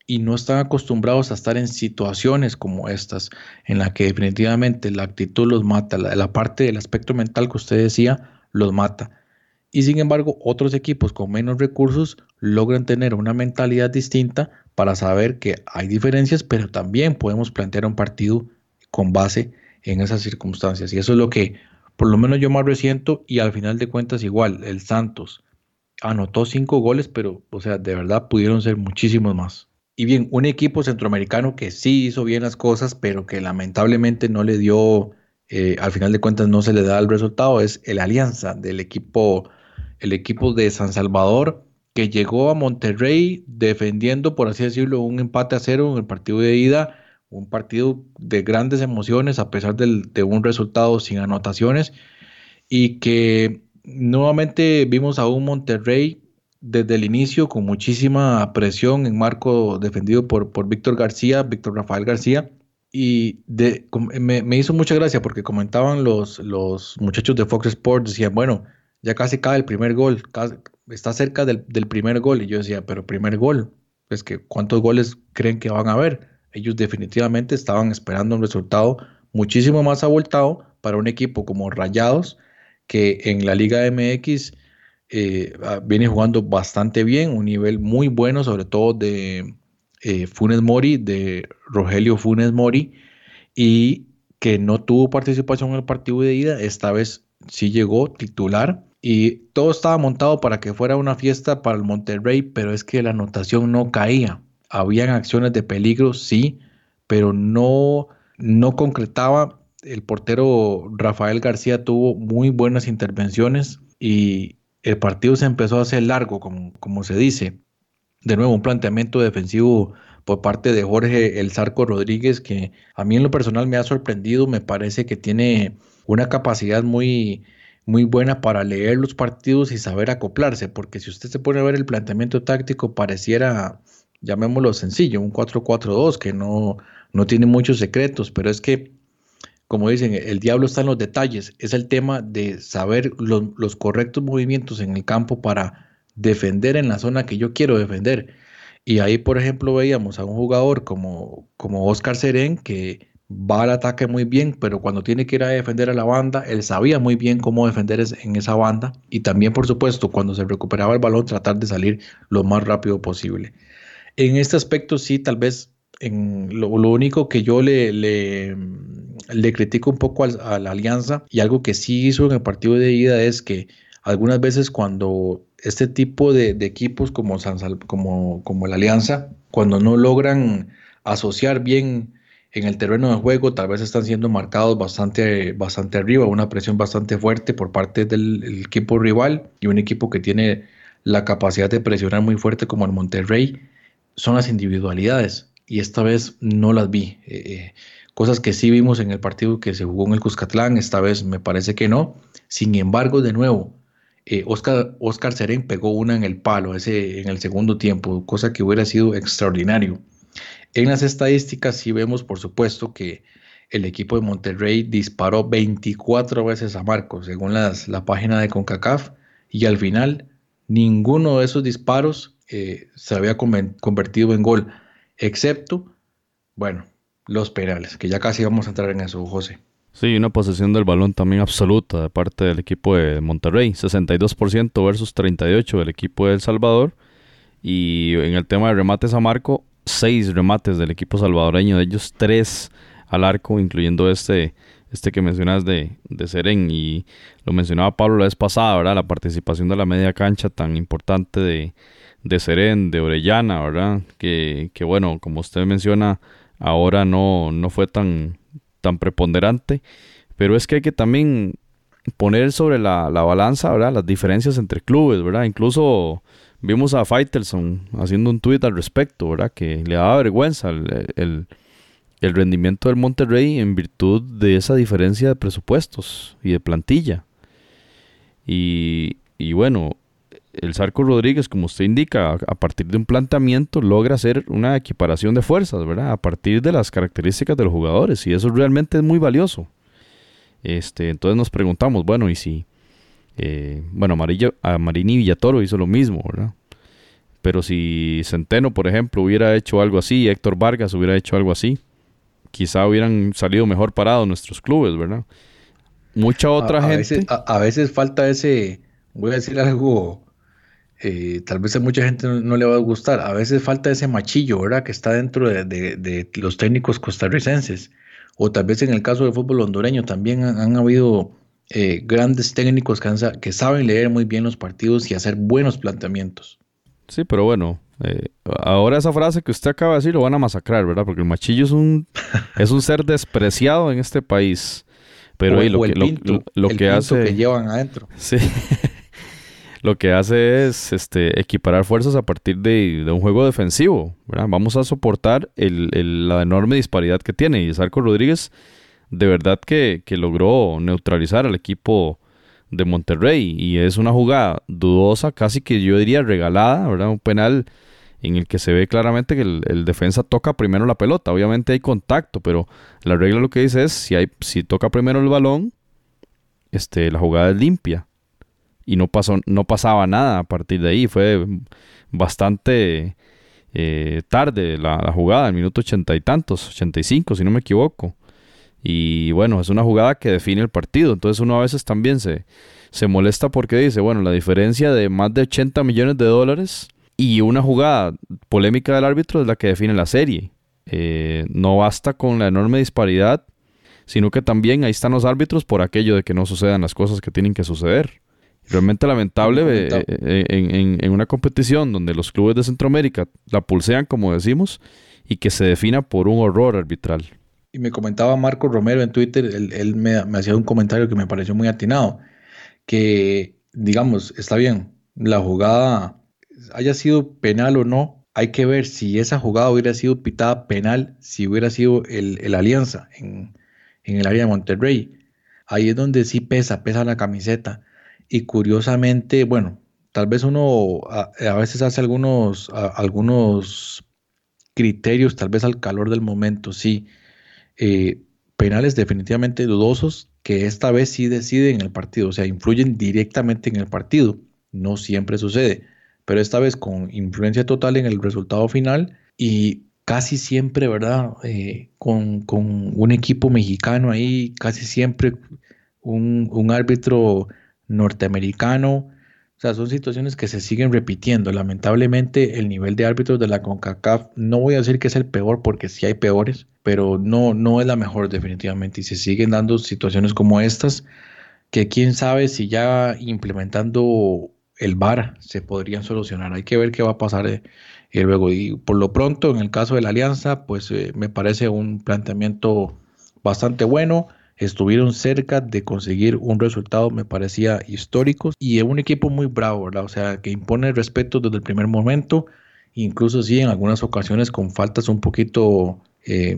y no están acostumbrados a estar en situaciones como estas, en la que definitivamente la actitud los mata, la parte del aspecto mental que usted decía, los mata. Y sin embargo, otros equipos con menos recursos logran tener una mentalidad distinta para saber que hay diferencias, pero también podemos plantear un partido con base en esas circunstancias. Y eso es lo que por lo menos yo más resiento y al final de cuentas igual, el Santos anotó cinco goles, pero o sea, de verdad pudieron ser muchísimos más. Y bien, un equipo centroamericano que sí hizo bien las cosas, pero que lamentablemente no le dio, eh, al final de cuentas no se le da el resultado, es el Alianza del equipo, el equipo de San Salvador, que llegó a Monterrey defendiendo, por así decirlo, un empate a cero en el partido de ida un partido de grandes emociones a pesar de un resultado sin anotaciones y que nuevamente vimos a un Monterrey desde el inicio con muchísima presión en marco defendido por, por Víctor García, Víctor Rafael García. Y de, me, hizo mucha gracia porque comentaban los, los muchachos de Fox Sports, decían, bueno, ya casi cae el primer gol, está cerca del, primer gol. Y yo decía, pero primer gol, pues que cuántos goles creen que van a haber ellos definitivamente estaban esperando un resultado muchísimo más abultado para un equipo como Rayados, que en la Liga MX eh, ah, viene jugando bastante bien, un nivel muy bueno, sobre todo de eh, Funes Mori, de Rogelio Funes Mori, y que no tuvo participación en el partido de ida, esta vez sí llegó titular y todo estaba montado para que fuera una fiesta para el Monterrey, pero es que la anotación no caía habían acciones de peligro, sí, pero no, no concretaba. El portero Rafael García tuvo muy buenas intervenciones y el partido se empezó a hacer largo, como, como se dice. De nuevo, un planteamiento defensivo por parte de Jorge El Zarco Rodríguez, que a mí en lo personal me ha sorprendido, me parece que tiene una capacidad muy, muy buena para leer los partidos y saber acoplarse, porque si usted se pone a ver el planteamiento táctico, pareciera, llamémoslo sencillo, un 4-4-2, que no, no tiene muchos secretos, pero es que, como dicen, el diablo está en los detalles, es el tema de saber los, los correctos movimientos en el campo para defender en la zona que yo quiero defender. Y ahí, por ejemplo, veíamos a un jugador como, como Oscar Serén, que va al ataque muy bien, pero cuando tiene que ir a defender a la banda, él sabía muy bien cómo defender en esa banda. Y también, por supuesto, cuando se recuperaba el balón, tratar de salir lo más rápido posible. En este aspecto, sí, tal vez en lo, único que yo le, critico un poco a, la alianza y algo que sí hizo en el partido de ida es que algunas veces cuando este tipo de, equipos como, como la Alianza, cuando no logran asociar bien en el terreno de juego, tal vez están siendo marcados bastante, bastante arriba, una presión bastante fuerte por parte del equipo rival y un equipo que tiene la capacidad de presionar muy fuerte como el Monterrey, son las individualidades y esta vez no las vi. Eh, eh, cosas que sí vimos en el partido que se jugó en el Cuscatlán, esta vez me parece que no. Sin embargo, de nuevo, eh, Oscar, Oscar Serén pegó una en el palo ese, en el segundo tiempo, cosa que hubiera sido extraordinario. En las estadísticas sí vemos, por supuesto, que el equipo de Monterrey disparó 24 veces a Marcos, según las, la página de CONCACAF, y al final ninguno de esos disparos eh, se había convertido en gol, excepto, bueno, los penales, que ya casi vamos a entrar en eso, José. Sí, una posesión del balón también absoluta de parte del equipo de Monterrey, 62% versus 38% del equipo de El Salvador. Y en el tema de remates a marco, 6 remates del equipo salvadoreño, de ellos 3 al arco, incluyendo este, este que mencionas de, de Seren. Y lo mencionaba Pablo la vez pasada, ¿verdad? La participación de la media cancha tan importante de, de Seren, de Orellana, ¿verdad? Que, que bueno, como usted menciona, ahora no, no fue tan tan preponderante, pero es que hay que también poner sobre la, balanza ¿verdad? las diferencias entre clubes, ¿verdad? Incluso vimos a Faitelson haciendo un tuit al respecto, ¿verdad? Que le daba vergüenza el, rendimiento del Monterrey en virtud de esa diferencia de presupuestos y de plantilla. Y, y bueno, el Sarco Rodríguez, como usted indica, a partir de un planteamiento logra hacer una equiparación de fuerzas, ¿verdad? A partir de las características de los jugadores y eso realmente es muy valioso. Este, entonces nos preguntamos, bueno, y si, eh, bueno, Amarillo, a Marini Villatoro hizo lo mismo, ¿verdad? Pero si Centeno, por ejemplo, hubiera hecho algo así, Héctor Vargas hubiera hecho algo así, quizá hubieran salido mejor parados nuestros clubes, ¿verdad? Mucha otra gente. a veces falta ese, voy a decir algo eh, tal vez a mucha gente no, le va a gustar. A veces falta ese machillo, ¿verdad? Que está dentro de, los técnicos costarricenses. O tal vez en el caso del fútbol hondureño también han, habido eh, grandes técnicos que, saben leer muy bien los partidos y hacer buenos planteamientos. Sí, pero bueno, eh, ahora esa frase que usted acaba de decir lo van a masacrar, ¿verdad? Porque el machillo es un, es un ser despreciado en este país. Pero ahí lo, que, lo, que hace... que llevan adentro. Sí. lo que hace es este, equiparar fuerzas a partir de, un juego defensivo. Vamos a soportar la enorme disparidad que tiene. Y Sarco Rodríguez de verdad que, logró neutralizar al equipo de Monterrey. Y es una jugada dudosa, casi que yo diría regalada, ¿verdad? Un penal en el que se ve claramente que el, defensa toca primero la pelota. Obviamente hay contacto, pero la regla lo que dice es si, hay, si toca primero el balón, este, la jugada es limpia y no, pasó, no pasaba nada a partir de ahí. Fue bastante eh, tarde la, jugada, el minuto ochenta y tantos, ochenta y cinco, si no me equivoco. Y bueno, es una jugada que define el partido. Entonces uno a veces también se, se molesta porque dice, bueno, la diferencia de más de 80 millones de dólares y una jugada polémica del árbitro es la que define la serie. Eh, no basta con la enorme disparidad, sino que también ahí están los árbitros por aquello de que no sucedan las cosas que tienen que suceder. Realmente lamentable, eh, eh, en, en, una competición donde los clubes de Centroamérica la pulsean, como decimos, y que se defina por un horror arbitral. Y me comentaba Marco Romero en Twitter, él, me, hacía un comentario que me pareció muy atinado, que digamos, está bien, la jugada haya sido penal o no, hay que ver si esa jugada hubiera sido pitada penal, si hubiera sido el, Alianza en, el área de Monterrey. Ahí es donde sí pesa, pesa la camiseta. Y curiosamente, bueno, tal vez uno a, veces hace algunos, algunos criterios, tal vez al calor del momento, sí. Eh, penales definitivamente dudosos que esta vez sí deciden el partido, o sea, influyen directamente en el partido. No siempre sucede pero esta vez con influencia total en el resultado final y casi siempre, ¿verdad? Eh, con, un equipo mexicano ahí, casi siempre un, árbitro norteamericano. Sea, son situaciones que se siguen repitiendo. Lamentablemente, el nivel de árbitros de la CONCACAF, no voy a decir que es el peor, porque sí hay peores, pero no, no es la mejor definitivamente. Y se siguen dando situaciones como estas, que quién sabe si ya implementando el VAR se podrían solucionar. Hay que ver qué va a pasar eh, eh, luego. Y por lo pronto, en el caso de la alianza, pues eh, me parece un planteamiento bastante bueno. Estuvieron cerca de conseguir un resultado, me parecía histórico. Y es un equipo muy bravo, ¿verdad? O sea, que impone respeto desde el primer momento. Incluso sí, en algunas ocasiones con faltas un poquito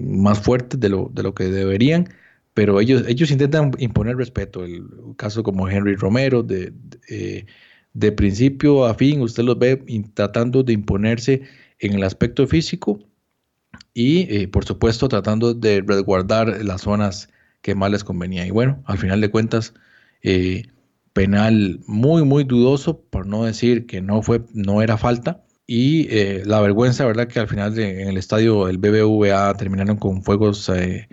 más fuertes de lo, de lo que deberían pero ellos, ellos intentan imponer respeto. El caso como Henry Romero, de, de principio a fin, usted los ve tratando de imponerse en el aspecto físico y, eh, por supuesto, tratando de resguardar las zonas que más les convenía. Y bueno, al final de cuentas, eh, penal muy, muy dudoso, por no decir que no, fue, no era falta. Y eh, la vergüenza, ¿verdad? Que al final en el estadio el BBVA terminaron con fuegos eh,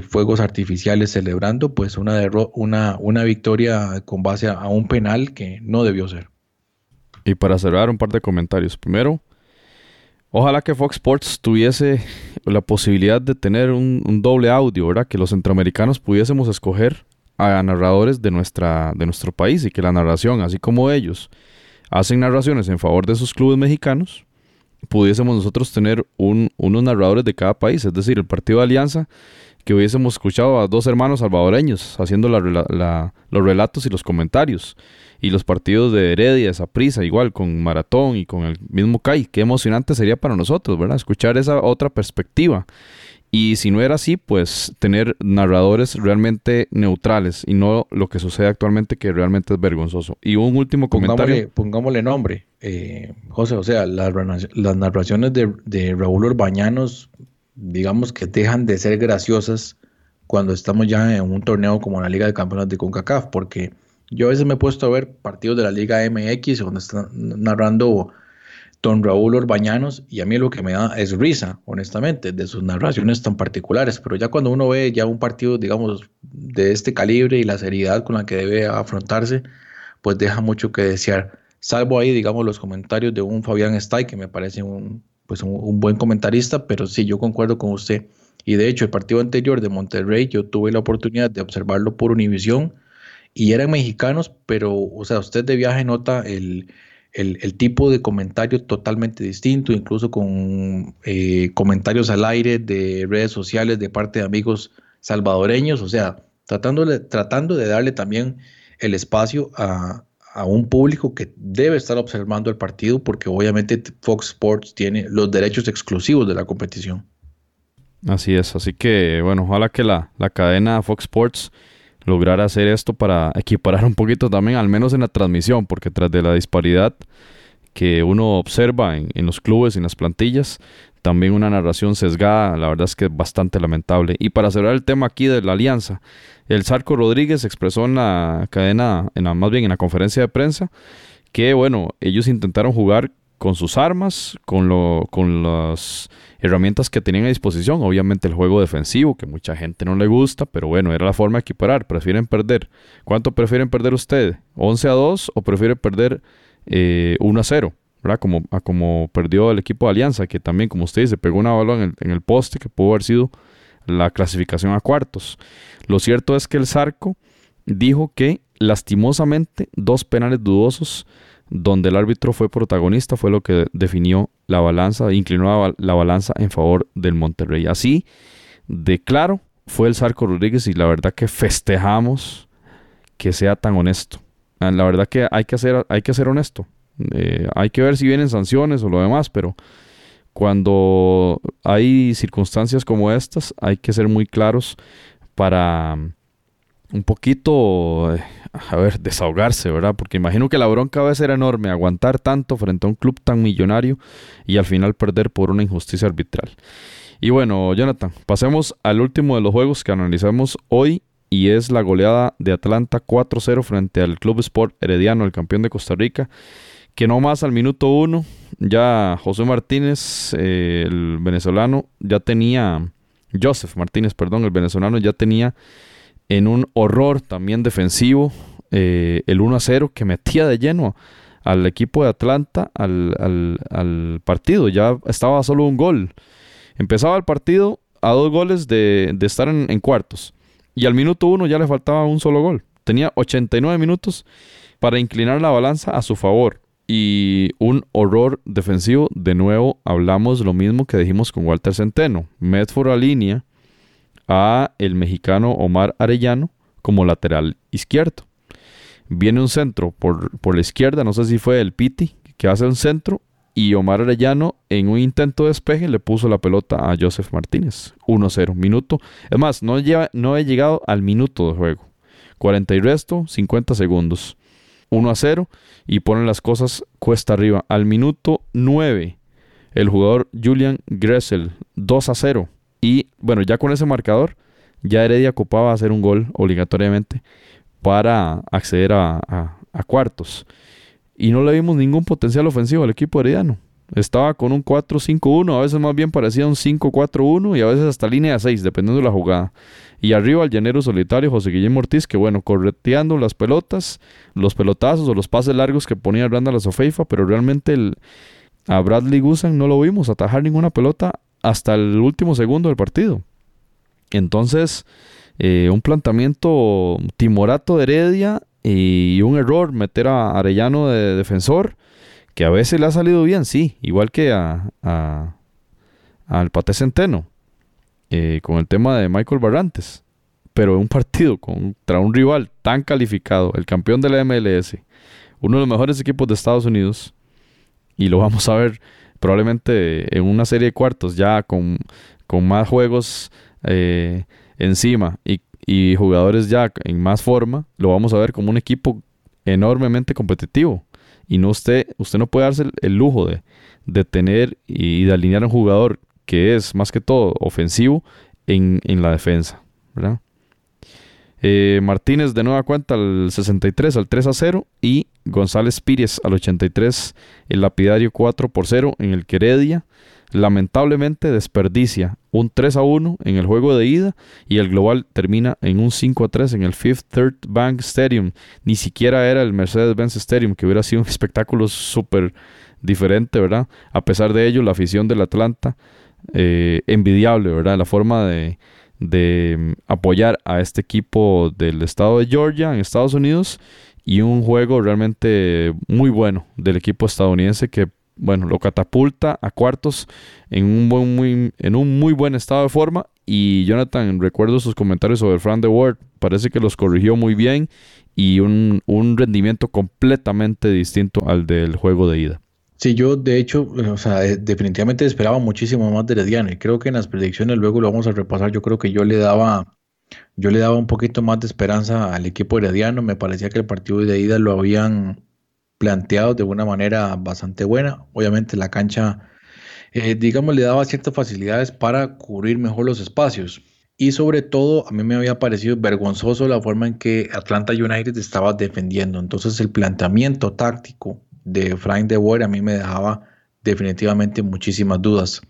fuegos artificiales celebrando pues una, una, una victoria con base a, un penal que no debió ser. Y para cerrar un par de comentarios. Primero, ojalá que Fox Sports tuviese la posibilidad de tener un, doble audio, ¿verdad? Que los centroamericanos pudiésemos escoger a narradores de, nuestra, de nuestro país y que la narración, así como ellos hacen narraciones en favor de sus clubes mexicanos, pudiésemos nosotros tener un, unos narradores de cada país. Es decir, el partido de Alianza que hubiésemos escuchado a dos hermanos salvadoreños haciendo los relatos y los comentarios. Y los partidos de Heredia, esa prisa, igual con Maratón y con el mismo CAI. Qué emocionante sería para nosotros, ¿verdad? Escuchar esa otra perspectiva. Y si no era así, pues tener narradores realmente neutrales y no lo que sucede actualmente que realmente es vergonzoso. Y un último comentario. Pongámosle, nombre, eh, José, o sea, las, narraciones de, de Raúl Orbañanos digamos que dejan de ser graciosas cuando estamos ya en un torneo como la Liga de Campeones de CONCACAF, porque yo a veces me he puesto a ver partidos de la Liga MX donde está narrando Don Raúl Orbañanos y a mí lo que me da es risa, honestamente, de sus narraciones tan particulares, pero ya cuando uno ve ya un partido, digamos, de este calibre y la seriedad con la que debe afrontarse, pues deja mucho que desear. Salvo ahí, digamos, los comentarios de un Fabián Stay, que me parece un, pues un, buen comentarista, pero sí, yo concuerdo con usted. Y de hecho, el partido anterior de Monterrey, yo tuve la oportunidad de observarlo por Univisión y eran mexicanos, pero, o sea, usted de viaje nota el, el, tipo de comentario totalmente distinto, incluso con eh, comentarios al aire de redes sociales de parte de amigos salvadoreños, o sea, tratando de, tratando de darle también el espacio a, a un público que debe estar observando el partido porque obviamente Fox Sports tiene los derechos exclusivos de la competición. Así es, así que bueno, ojalá que la, cadena Fox Sports lograra hacer esto para equiparar un poquito también, al menos en la transmisión, porque tras de la disparidad que uno observa en, los clubes en las plantillas, también una narración sesgada, la verdad es que es bastante lamentable. Y para cerrar el tema aquí de la alianza, el Sarco Rodríguez expresó en la cadena, en más bien en la conferencia de prensa, que bueno, ellos intentaron jugar con sus armas, con, lo, con las herramientas que tenían a disposición. Obviamente el juego defensivo, que mucha gente no le gusta, pero bueno, era la forma de equiparar. Prefieren perder. ¿Cuánto prefieren perder ustedes? ¿11 a 2 o prefieren perder eh, 1 a 0? ¿verdad? Como, como perdió el equipo de Alianza, que también, como usted dice, pegó una bola en el, en el poste que pudo haber sido la clasificación a cuartos. Lo cierto es que el Zarco dijo que lastimosamente dos penales dudosos donde el árbitro fue protagonista fue lo que definió la balanza, inclinó la balanza en favor del Monterrey. Así de claro fue el Sarco Rodríguez y la verdad que festejamos que sea tan honesto. Ah, la verdad que hay que, hacer, hay que ser honesto. Eh, hay que ver si vienen sanciones o lo demás, pero cuando hay circunstancias como estas, hay que ser muy claros para un poquito, eh, a ver, desahogarse, ¿verdad? Porque imagino que la bronca va a ser enorme, aguantar tanto frente a un club tan millonario y al final perder por una injusticia arbitral. Y bueno, Jonathan, pasemos al último de los juegos que analizamos hoy y es la goleada de Atlanta 4-0 frente al Club Sport Herediano, el campeón de Costa Rica, que no más al minuto uno, ya José Martínez, eh, el venezolano, ya tenía, Joseph Martínez, perdón, el venezolano ya tenía en un horror también defensivo eh, el 1-0 que metía de lleno al equipo de Atlanta al, al, partido, ya estaba solo un gol. Empezaba el partido a dos goles de, estar en, en cuartos. Y al minuto uno ya le faltaba un solo gol. Tenía 89 minutos para inclinar la balanza a su favor. Y un horror defensivo. De nuevo, hablamos lo mismo que dijimos con Walter Centeno. Medford a línea a el mexicano Omar Arellano como lateral izquierdo. Viene un centro por, por la izquierda, no sé si fue el Piti, que hace un centro y Omar Arellano en un intento de despeje le puso la pelota a Joseph Martínez. 1-0, minuto. Es más, no, lleva, no he llegado al minuto de juego. 40 y resto, 50 segundos. 1 0 y ponen las cosas cuesta arriba. Al minuto 9, el jugador Julian Gressel, 2 0. Y bueno, ya con ese marcador, ya Heredia ocupaba hacer un gol obligatoriamente para acceder a, a cuartos y no le vimos ningún potencial ofensivo al equipo herediano. Estaba con un 4-5-1, a veces más bien parecía un 5-4-1 y a veces hasta línea de 6, dependiendo de la jugada. Y arriba el llanero solitario José Guillermo Ortiz, que bueno, correteando las pelotas, los pelotazos o los pases largos que ponía Randall Sofeifa, pero realmente el, a Bradley Gusan no lo vimos atajar ninguna pelota hasta el último segundo del partido. Entonces, eh, un planteamiento timorato de Heredia y un error meter a Arellano de defensor, que a veces le ha salido bien, sí, igual que a, al Pate Centeno, eh, con el tema de Michael Barrantes. Pero un partido contra un rival tan calificado, el campeón de la MLS, uno de los mejores equipos de Estados Unidos, y lo vamos a ver probablemente en una serie de cuartos ya con, con más juegos eh, encima y y jugadores ya en más forma, lo vamos a ver como un equipo enormemente competitivo. Y no usted, usted no puede darse el, lujo de, de, tener y de alinear a un jugador que es más que todo ofensivo en, en la defensa. Eh, Martínez de nueva cuenta al 63 al 3 a 0 y González Pires al 83 el lapidario 4 por 0 en el Queredia lamentablemente desperdicia un 3 a 1 en el juego de ida y el global termina en un 5 a 3 en el Fifth Third Bank Stadium. Ni siquiera era el Mercedes-Benz Stadium, que hubiera sido un espectáculo súper diferente, ¿verdad? A pesar de ello, la afición del Atlanta, eh, envidiable, ¿verdad? La forma de, de mm, apoyar a este equipo del estado de Georgia en Estados Unidos y un juego realmente muy bueno del equipo estadounidense que bueno, lo catapulta a cuartos en un, buen, muy, en un muy buen estado de forma. Y Jonathan, recuerdo sus comentarios sobre Fran de Ward, parece que los corrigió muy bien y un, rendimiento completamente distinto al del juego de ida. Sí, yo de hecho, o sea, definitivamente esperaba muchísimo más de Herediano y creo que en las predicciones luego lo vamos a repasar. Yo creo que yo le daba, yo le daba un poquito más de esperanza al equipo herediano. Me parecía que el partido de ida lo habían planteados de una manera bastante buena. Obviamente la cancha, eh, digamos, le daba ciertas facilidades para cubrir mejor los espacios. Y sobre todo, a mí me había parecido vergonzoso la forma en que Atlanta United estaba defendiendo. Entonces el planteamiento táctico de Frank de Boer a mí me dejaba definitivamente muchísimas dudas.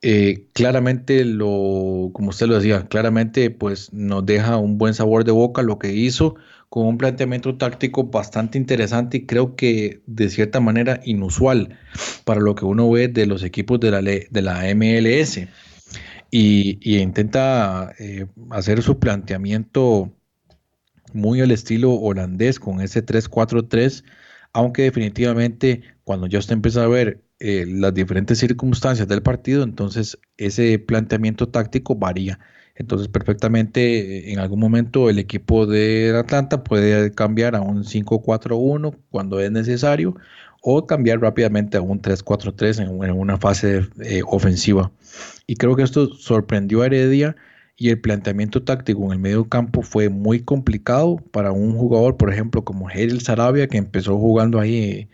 Eh, claramente lo, como usted lo decía, claramente pues nos deja un buen sabor de boca lo que hizo con un planteamiento táctico bastante interesante y creo que de cierta manera inusual para lo que uno ve de los equipos de la, de la MLS. Y, intenta eh, hacer su planteamiento muy al estilo holandés con ese 3-4-3, aunque definitivamente cuando ya usted empieza a ver eh, las diferentes circunstancias del partido, entonces ese planteamiento táctico varía. Entonces perfectamente eh, en algún momento el equipo de Atlanta puede cambiar a un 5-4-1 cuando es necesario o cambiar rápidamente a un 3-4-3 en, una fase eh, ofensiva. Y creo que esto sorprendió a Heredia y el planteamiento táctico en el medio campo fue muy complicado para un jugador, por ejemplo, como Heril Sarabia, que empezó jugando ahí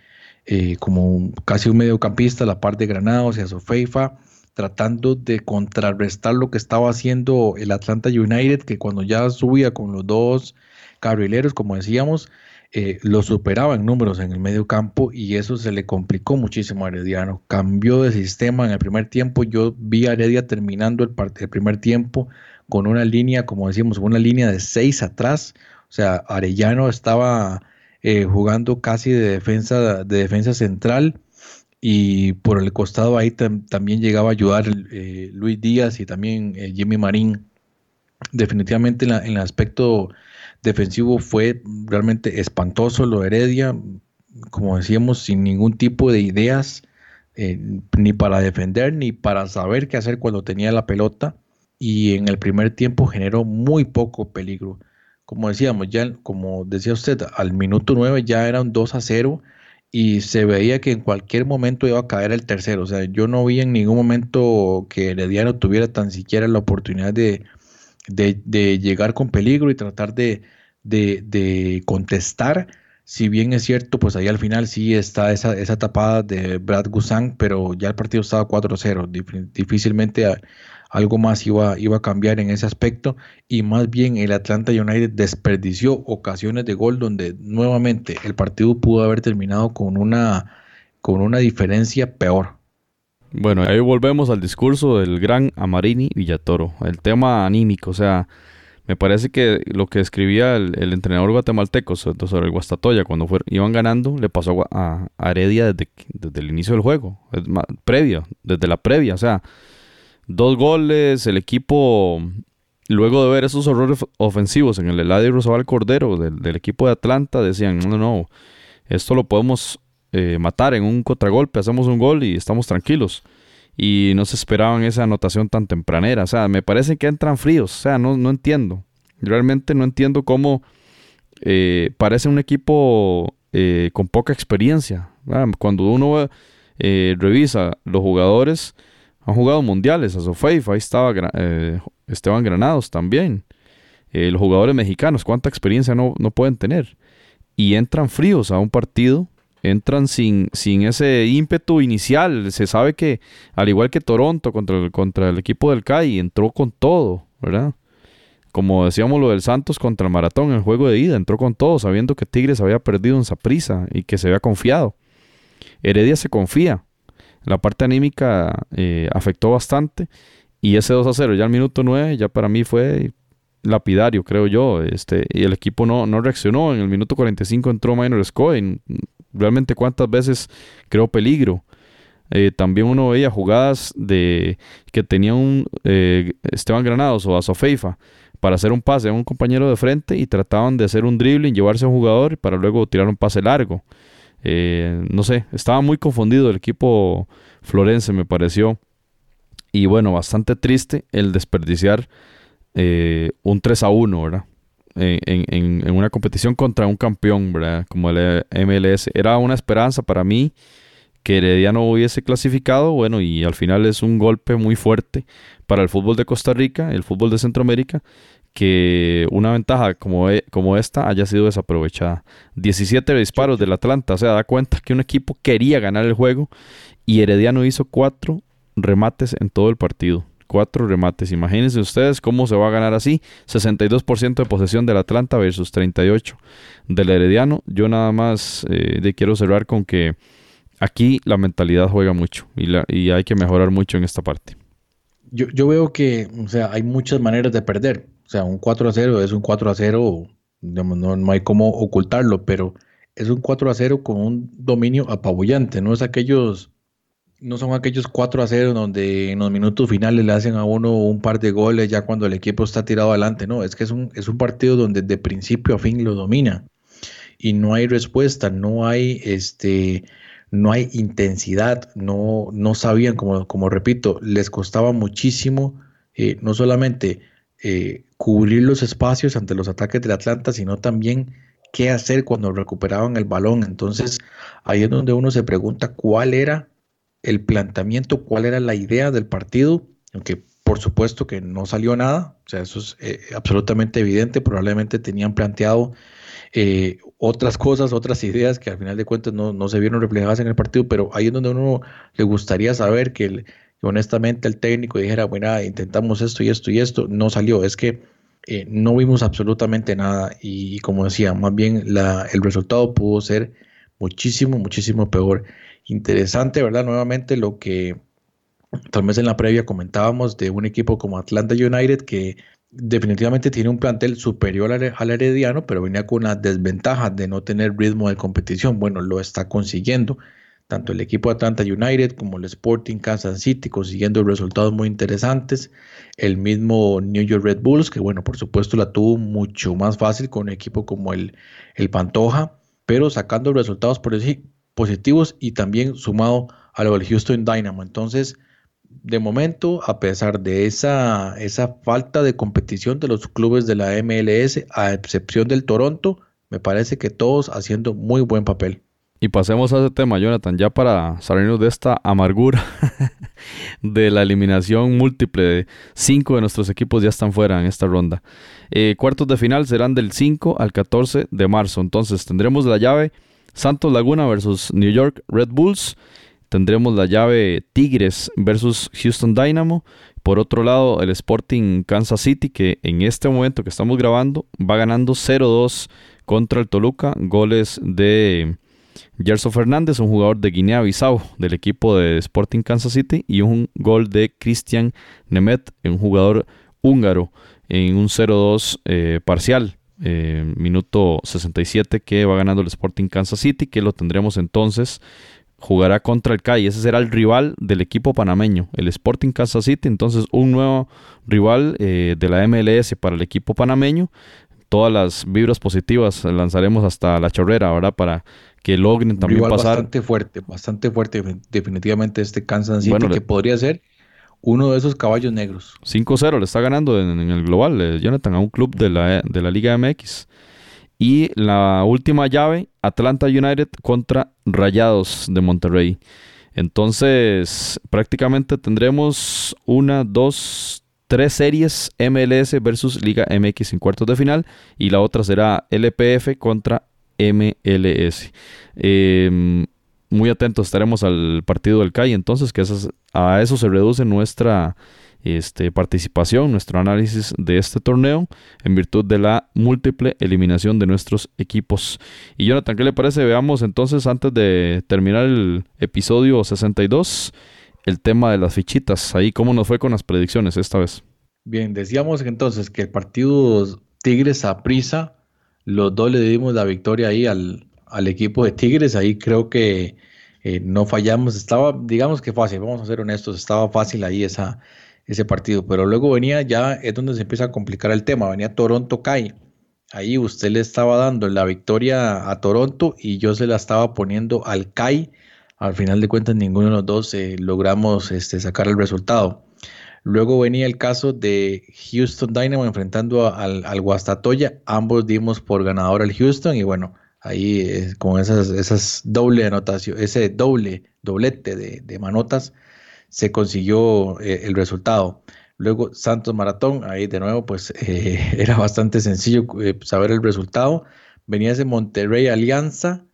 eh, como casi un mediocampista a la par de Granados y a Sofeifa, tratando de contrarrestar lo que estaba haciendo el Atlanta United, que cuando ya subía con los dos carrileros, como decíamos, eh, lo superaba en números en el medio campo y eso se le complicó muchísimo a Herediano. Cambió de sistema en el primer tiempo. Yo vi a Heredia terminando el, el primer tiempo con una línea, como decíamos, una línea de seis atrás. O sea, Arellano estaba eh, jugando casi de defensa, de defensa central y por el costado ahí también llegaba a ayudar eh, Luis Díaz y también Jimmy Marín. Definitivamente en, el aspecto defensivo fue realmente espantoso lo de Heredia, como decíamos, sin ningún tipo de ideas, eh, ni para defender, ni para saber qué hacer cuando tenía la pelota. Y en el primer tiempo generó muy poco peligro. Como decíamos, ya, como decía usted, al minuto 9 ya era un 2 a 0 y se veía que en cualquier momento iba a caer el tercero. O sea, yo no vi en ningún momento que Herediano tuviera tan siquiera la oportunidad de, de, llegar con peligro y tratar de, de, contestar. Si bien es cierto, pues ahí al final sí está esa, esa tapada de Brad Gusang, pero ya el partido estaba 4-0. Difícilmente algo más iba, iba a cambiar en ese aspecto. Y más bien el Atlanta United desperdició ocasiones de gol donde nuevamente el partido pudo haber terminado con una, con una diferencia peor. Bueno, ahí volvemos al discurso del gran Amarini Villatoro, el tema anímico, o sea, me parece que lo que escribía el, entrenador guatemalteco sobre, el Guastatoya cuando iban ganando, le pasó a, Heredia desde, desde, el inicio del juego, desde la previa, o sea, dos goles, el equipo, luego de ver esos horrores ofensivos en el Eladio Rosabal Cordero del, equipo de Atlanta, decían, no, no, esto lo podemos eh, matar en un contragolpe, hacemos un gol y estamos tranquilos. Y no se esperaban esa anotación tan tempranera. O sea, me parece que entran fríos. O sea, no, no entiendo. Realmente no entiendo cómo eh, parece un equipo eh, con poca experiencia. Cuando uno revisa los jugadores, han jugado mundiales. A Sofeifa, ahí estaba Esteban Granados también. los jugadores mexicanos, ¿cuánta experiencia no, no pueden tener? Y entran fríos a un partido entran sin, sin ese ímpetu inicial. Se sabe que, al igual que Toronto contra el, contra el equipo del CAI, entró con todo, ¿verdad? Como decíamos lo del Santos contra el Maratón el juego de ida, entró con todo, sabiendo que Tigres había perdido en prisa y que se había confiado. Heredia se confía. La parte anímica eh, afectó bastante. Y ese 2 a 0 ya al minuto 9 ya para mí fue lapidario, creo yo. Este, y el equipo no, no reaccionó. En el minuto 45 entró Minor Scoy realmente cuántas veces creó peligro. Eh, también uno veía jugadas de que tenía un eh, Esteban Granados o Azofeifa para hacer un pase a un compañero de frente y trataban de hacer un dribbling, llevarse a un jugador para luego tirar un pase largo. Eh, no sé, estaba muy confundido el equipo florense, me pareció. Y bueno, bastante triste el desperdiciar un 3 a 1, ¿verdad? en, una competición contra un campeón, ¿verdad? Como el MLS. Era una esperanza para mí que Herediano hubiese clasificado, bueno, y al final es un golpe muy fuerte para el fútbol de Costa Rica, el fútbol de Centroamérica, que una ventaja como, e, como esta haya sido desaprovechada. 17 disparos del Atlanta, o sea, da cuenta que un equipo quería ganar el juego y Herediano hizo cuatro remates en todo el partido cuatro remates. Imagínense ustedes cómo se va a ganar así. 62% de posesión del Atlanta versus 38 del Herediano. Yo nada más eh, quiero cerrar con que aquí la mentalidad juega mucho y, la, y hay que mejorar mucho en esta parte. Yo, yo, veo que, o sea, hay muchas maneras de perder. O sea, un 4 a 0 es un 4 a 0, no, no hay cómo ocultarlo, pero es un 4 a 0 con un dominio apabullante, no es aquellos no son aquellos 4 a 0 donde en los minutos finales le hacen a uno un par de goles ya cuando el equipo está tirado adelante. No, es que es un, es un partido donde de principio a fin lo domina y no hay respuesta, no hay este no hay intensidad, no, no sabían, como, como repito, les costaba muchísimo eh, no solamente eh, cubrir los espacios ante los ataques del Atlanta, sino también qué hacer cuando recuperaban el balón. Entonces, ahí es donde uno se pregunta cuál era el planteamiento, cuál era la idea del partido, aunque por supuesto que no salió nada, o sea, eso es eh, absolutamente evidente, probablemente tenían planteado eh, otras cosas, otras ideas que al final de cuentas no, se vieron reflejadas en el partido, pero ahí es donde uno le gustaría saber que, honestamente el técnico dijera, bueno, intentamos esto y esto y esto, no salió, es que eh, no vimos absolutamente nada y, como decía, más bien el resultado pudo ser muchísimo, muchísimo peor. Interesante, ¿verdad? Nuevamente lo que tal vez en la previa comentábamos de un equipo como Atlanta United que definitivamente tiene un plantel superior al, Herediano, pero venía con una desventaja de no tener ritmo de competición. Bueno, lo está consiguiendo tanto el equipo Atlanta United como el Sporting Kansas City consiguiendo resultados muy interesantes. El mismo New York Red Bulls, que bueno, por supuesto la tuvo mucho más fácil con un equipo como el, el Pantoja, pero sacando resultados positivos y también sumado a lo del Houston Dynamo. Entonces, de momento, a pesar de esa, esa falta de competición de los clubes de la MLS, a excepción del Toronto, me parece que todos haciendo muy buen papel. Y pasemos a ese tema, Jonathan, ya para salirnos de esta amargura de la eliminación múltiple. De cinco de nuestros equipos ya están fuera en esta ronda. Eh, cuartos de final serán del 5 al 14 de marzo. Entonces tendremos la llave Santos Laguna versus New York Red Bulls tendremos la llave Tigres versus Houston Dynamo. Por otro lado, el Sporting Kansas City, que en este momento que estamos grabando va ganando 0-2 contra el Toluca. Goles de Gerson Fernández, un jugador de Guinea-Bissau del equipo de Sporting Kansas City, y un gol de Christian Nemet, un jugador húngaro, en un 0-2 eh, parcial. Eh, minuto 67 que va ganando el Sporting Kansas City, que lo tendremos entonces jugará contra el CAI. Ese será el rival del equipo panameño, el Sporting Kansas City. Entonces, un nuevo rival eh, de la MLS para el equipo panameño. Todas las vibras positivas lanzaremos hasta la chorrera, ¿verdad? Para que logren también rival pasar. Bastante fuerte, bastante fuerte, definitivamente este Kansas City, que podría ser uno de esos caballos negros. 5-0 le está ganando en, el global, eh, Jonathan, a un club de la, de la Liga MX. Y la última llave, Atlanta United contra Rayados de Monterrey. Entonces, prácticamente tendremos una, dos, tres series MLS versus Liga MX en cuartos de final y la otra será LPF contra MLS. Em, muy atentos estaremos al partido del CAI, entonces que a eso se reduce nuestra este, participación, nuestro análisis de este torneo en virtud de la múltiple eliminación de nuestros equipos. Y Jonathan, ¿qué le parece? Veamos entonces antes de terminar el episodio 62 el tema de las fichitas. Ahí cómo nos fue con las predicciones esta vez. Bien, decíamos entonces que el partido Tigres a prisa, los dos le dimos la victoria ahí al, al equipo de Tigres. Ahí creo que eh, no fallamos. Estaba, digamos que fácil, vamos a ser honestos, estaba fácil ahí esa, ese partido. Pero luego venía ya, es donde se empieza a complicar el tema. Venía Toronto CAI. Ahí usted le estaba dando la victoria a Toronto y yo se la estaba poniendo al CAI. Al final de cuentas, ninguno de los dos eh, logramos este, sacar el resultado. Luego venía el caso de Houston Dynamo enfrentando al, al Guastatoya. Ambos dimos por ganador al Houston y bueno, ahí eh, con esas, esas doble anotación, ese doble, doblete de, de manotas, se consiguió eh, el resultado. Luego Santos Maratón, ahí de nuevo, pues eh, era bastante sencillo saber el resultado. Venía ese Monterrey Alianza,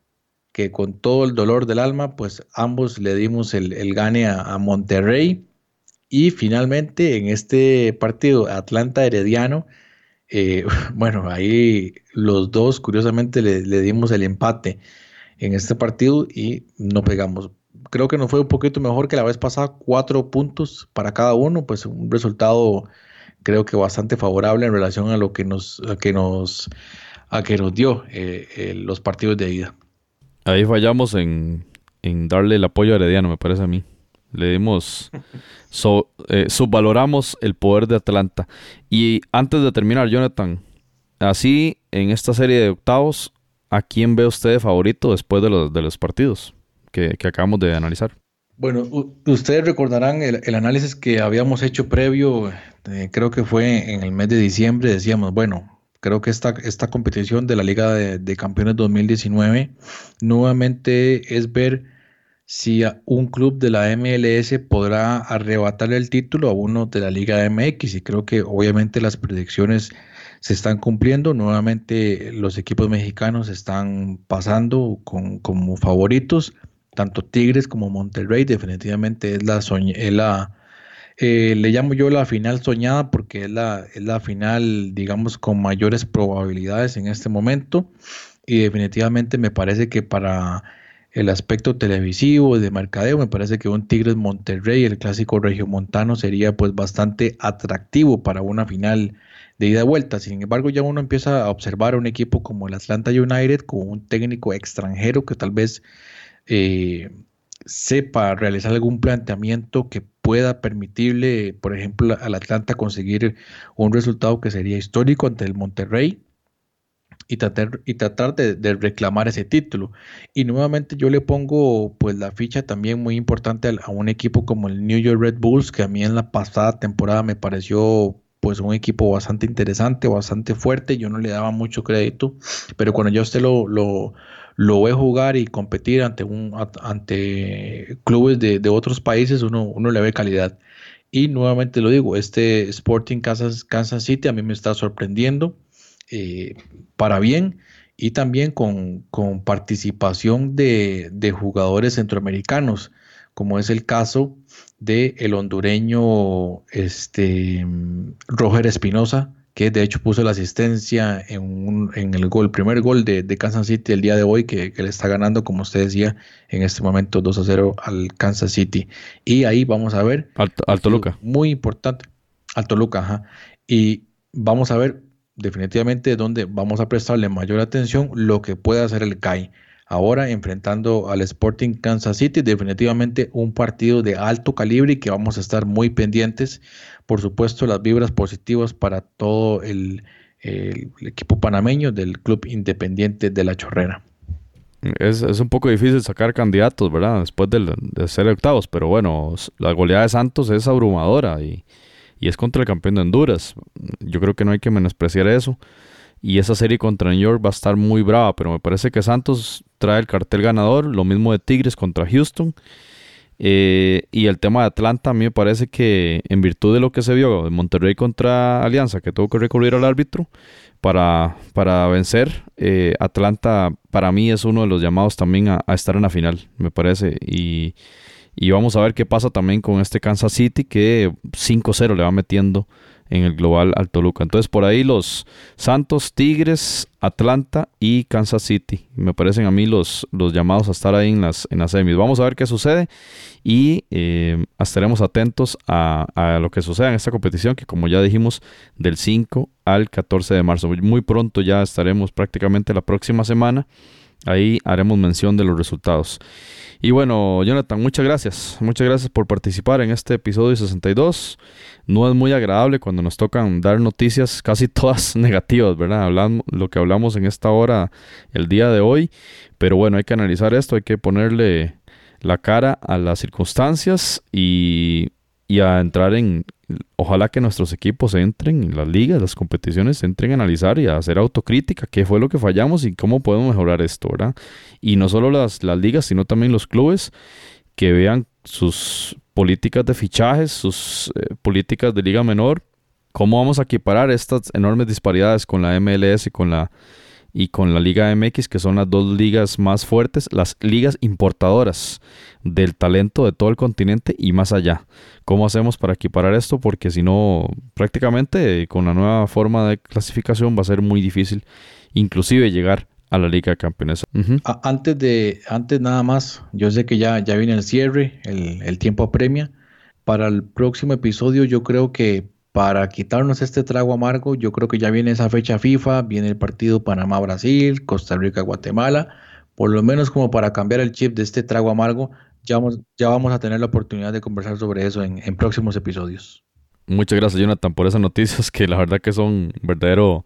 que con todo el dolor del alma, pues ambos le dimos el, gane a, Monterrey. Y finalmente en este partido Atlanta Herediano, bueno, ahí los dos curiosamente le, le dimos el empate en este partido y no pegamos creo que nos fue un poquito mejor que la vez pasada, cuatro puntos para cada uno, pues un resultado creo que bastante favorable en relación a lo que nos, a que nos, a que nos dio eh, eh, los partidos de ida. Ahí fallamos en, en, darle el apoyo a Herediano, me parece a mí. Le dimos, eh, subvaloramos el poder de Atlanta. Y antes de terminar, Jonathan, así en esta serie de octavos, ¿a quién ve usted favorito después de los, de los partidos que, acabamos de analizar? Bueno, ustedes recordarán el, análisis que habíamos hecho previo, eh, creo que fue en el mes de diciembre, decíamos, bueno, creo que esta, esta competición de la Liga de Campeones 2019 nuevamente es ver si un club de la MLS podrá arrebatarle el título a uno de la Liga MX y creo que obviamente las predicciones se están cumpliendo. Nuevamente los equipos mexicanos están pasando con, como favoritos, tanto Tigres como Monterrey. Definitivamente es la, la eh, le llamo yo la final soñada porque es la, es la final, digamos, con mayores probabilidades en este momento. Y definitivamente me parece que para el aspecto televisivo, de mercadeo, me parece que un Tigres Monterrey, el clásico regiomontano, sería pues bastante atractivo para una final de ida y vuelta. Sin embargo, ya uno empieza a observar a un equipo como el Atlanta United con un técnico extranjero que tal vez eh, sepa realizar algún planteamiento que pueda permitirle, por ejemplo, al Atlanta conseguir un resultado que sería histórico ante el Monterrey y tratar, y tratar de, reclamar ese título. Y nuevamente yo le pongo pues la ficha también muy importante a, un equipo como el New York Red Bulls, que a mí en la pasada temporada me pareció pues un equipo bastante interesante, bastante fuerte, yo no le daba mucho crédito, pero cuando yo usted lo, lo, lo ve jugar y competir ante, un, ante clubes de, de otros países, uno, uno le ve calidad. Y nuevamente lo digo, este Sporting Kansas, Kansas City a mí me está sorprendiendo. Eh, para bien y también con, participación de, jugadores centroamericanos, como es el caso de el hondureño este, Roger Espinosa, que de hecho puso la asistencia en, el gol, primer gol de, Kansas City el día de hoy, que, le está ganando, como usted decía, en este momento 2 a 0 al Kansas City. Y ahí vamos a ver. Al, Toluca. Muy importante. Al Toluca, ajá. Y vamos a ver definitivamente donde vamos a prestarle mayor atención lo que puede hacer el CAI. Ahora enfrentando al Sporting Kansas City, definitivamente un partido de alto calibre y que vamos a estar muy pendientes. Por supuesto, las vibras positivas para todo el, equipo panameño del Club Independiente de la Chorrera. Es, un poco difícil sacar candidatos, ¿verdad? Después de, de ser octavos, pero bueno, la goleada de Santos es abrumadora y, y es contra el campeón de Honduras. Yo creo que no hay que menospreciar eso. Y esa serie contra New York va a estar muy brava, pero me parece que Santos trae el cartel ganador, lo mismo de Tigres contra Houston. Eh, y el tema de Atlanta, a mí me parece que en virtud de lo que se vio de Monterrey contra Alianza, que tuvo que recurrir al árbitro para, para vencer, eh, Atlanta para mí es uno de los llamados también a, a estar en la final, me parece. Y y vamos a ver qué pasa también con este Kansas City que 5-0 le va metiendo en el global al Toluca. Entonces por ahí los Santos, Tigres, Atlanta y Kansas City. Me parecen a mí los, los llamados a estar ahí en las, en las semis. Vamos a ver qué sucede y eh, estaremos atentos a, a, lo que suceda en esta competición que como ya dijimos del 5 al 14 de marzo. Muy pronto ya estaremos prácticamente la próxima semana. Ahí haremos mención de los resultados. Y bueno, Jonathan, muchas gracias. Muchas gracias por participar en este episodio 62. No es muy agradable cuando nos tocan dar noticias casi todas negativas, ¿verdad? Hablamos, lo que hablamos en esta hora el día de hoy. Pero bueno, hay que analizar esto, hay que ponerle la cara a las circunstancias y, y a entrar en, ojalá que nuestros equipos entren en las ligas, las competiciones, entren a analizar y a hacer autocrítica, qué fue lo que fallamos y cómo podemos mejorar esto, ¿verdad? Y no solo las, las ligas, sino también los clubes que vean sus políticas de fichajes, sus eh, políticas de liga menor, cómo vamos a equiparar estas enormes disparidades con la MLS y con la y con la Liga MX, que son las dos ligas más fuertes, las ligas importadoras del talento de todo el continente y más allá. ¿Cómo hacemos para equiparar esto? Porque si no, prácticamente con la nueva forma de clasificación va a ser muy difícil inclusive llegar a la Liga de Campeones. Antes de, antes nada más, yo sé que ya, ya viene el cierre, el, el tiempo apremia. Para el próximo episodio yo creo que para quitarnos este trago amargo, yo creo que ya viene esa fecha FIFA, viene el partido Panamá-Brasil, Costa Rica-Guatemala, por lo menos como para cambiar el chip de este trago amargo, ya vamos, ya vamos a tener la oportunidad de conversar sobre eso en, en próximos episodios. Muchas gracias, Jonathan, por esas noticias que la verdad que son verdadero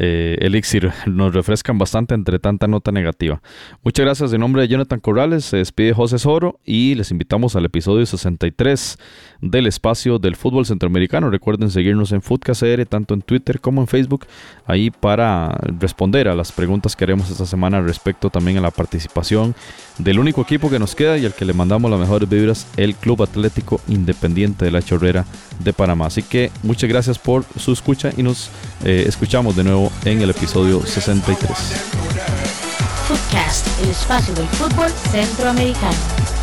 eh, Elixir nos refrescan bastante entre tanta nota negativa. Muchas gracias en nombre de Jonathan Corrales, se despide José Soro y les invitamos al episodio 63 del espacio del fútbol centroamericano. Recuerden seguirnos en FootCasR, tanto en Twitter como en Facebook, ahí para responder a las preguntas que haremos esta semana respecto también a la participación del único equipo que nos queda y al que le mandamos las mejores vibras, el Club Atlético Independiente de la Chorrera de Panamá. Así que muchas gracias por su escucha y nos eh, escuchamos de nuevo en el episodio 63. Footcast, el espacio del fútbol centroamericano.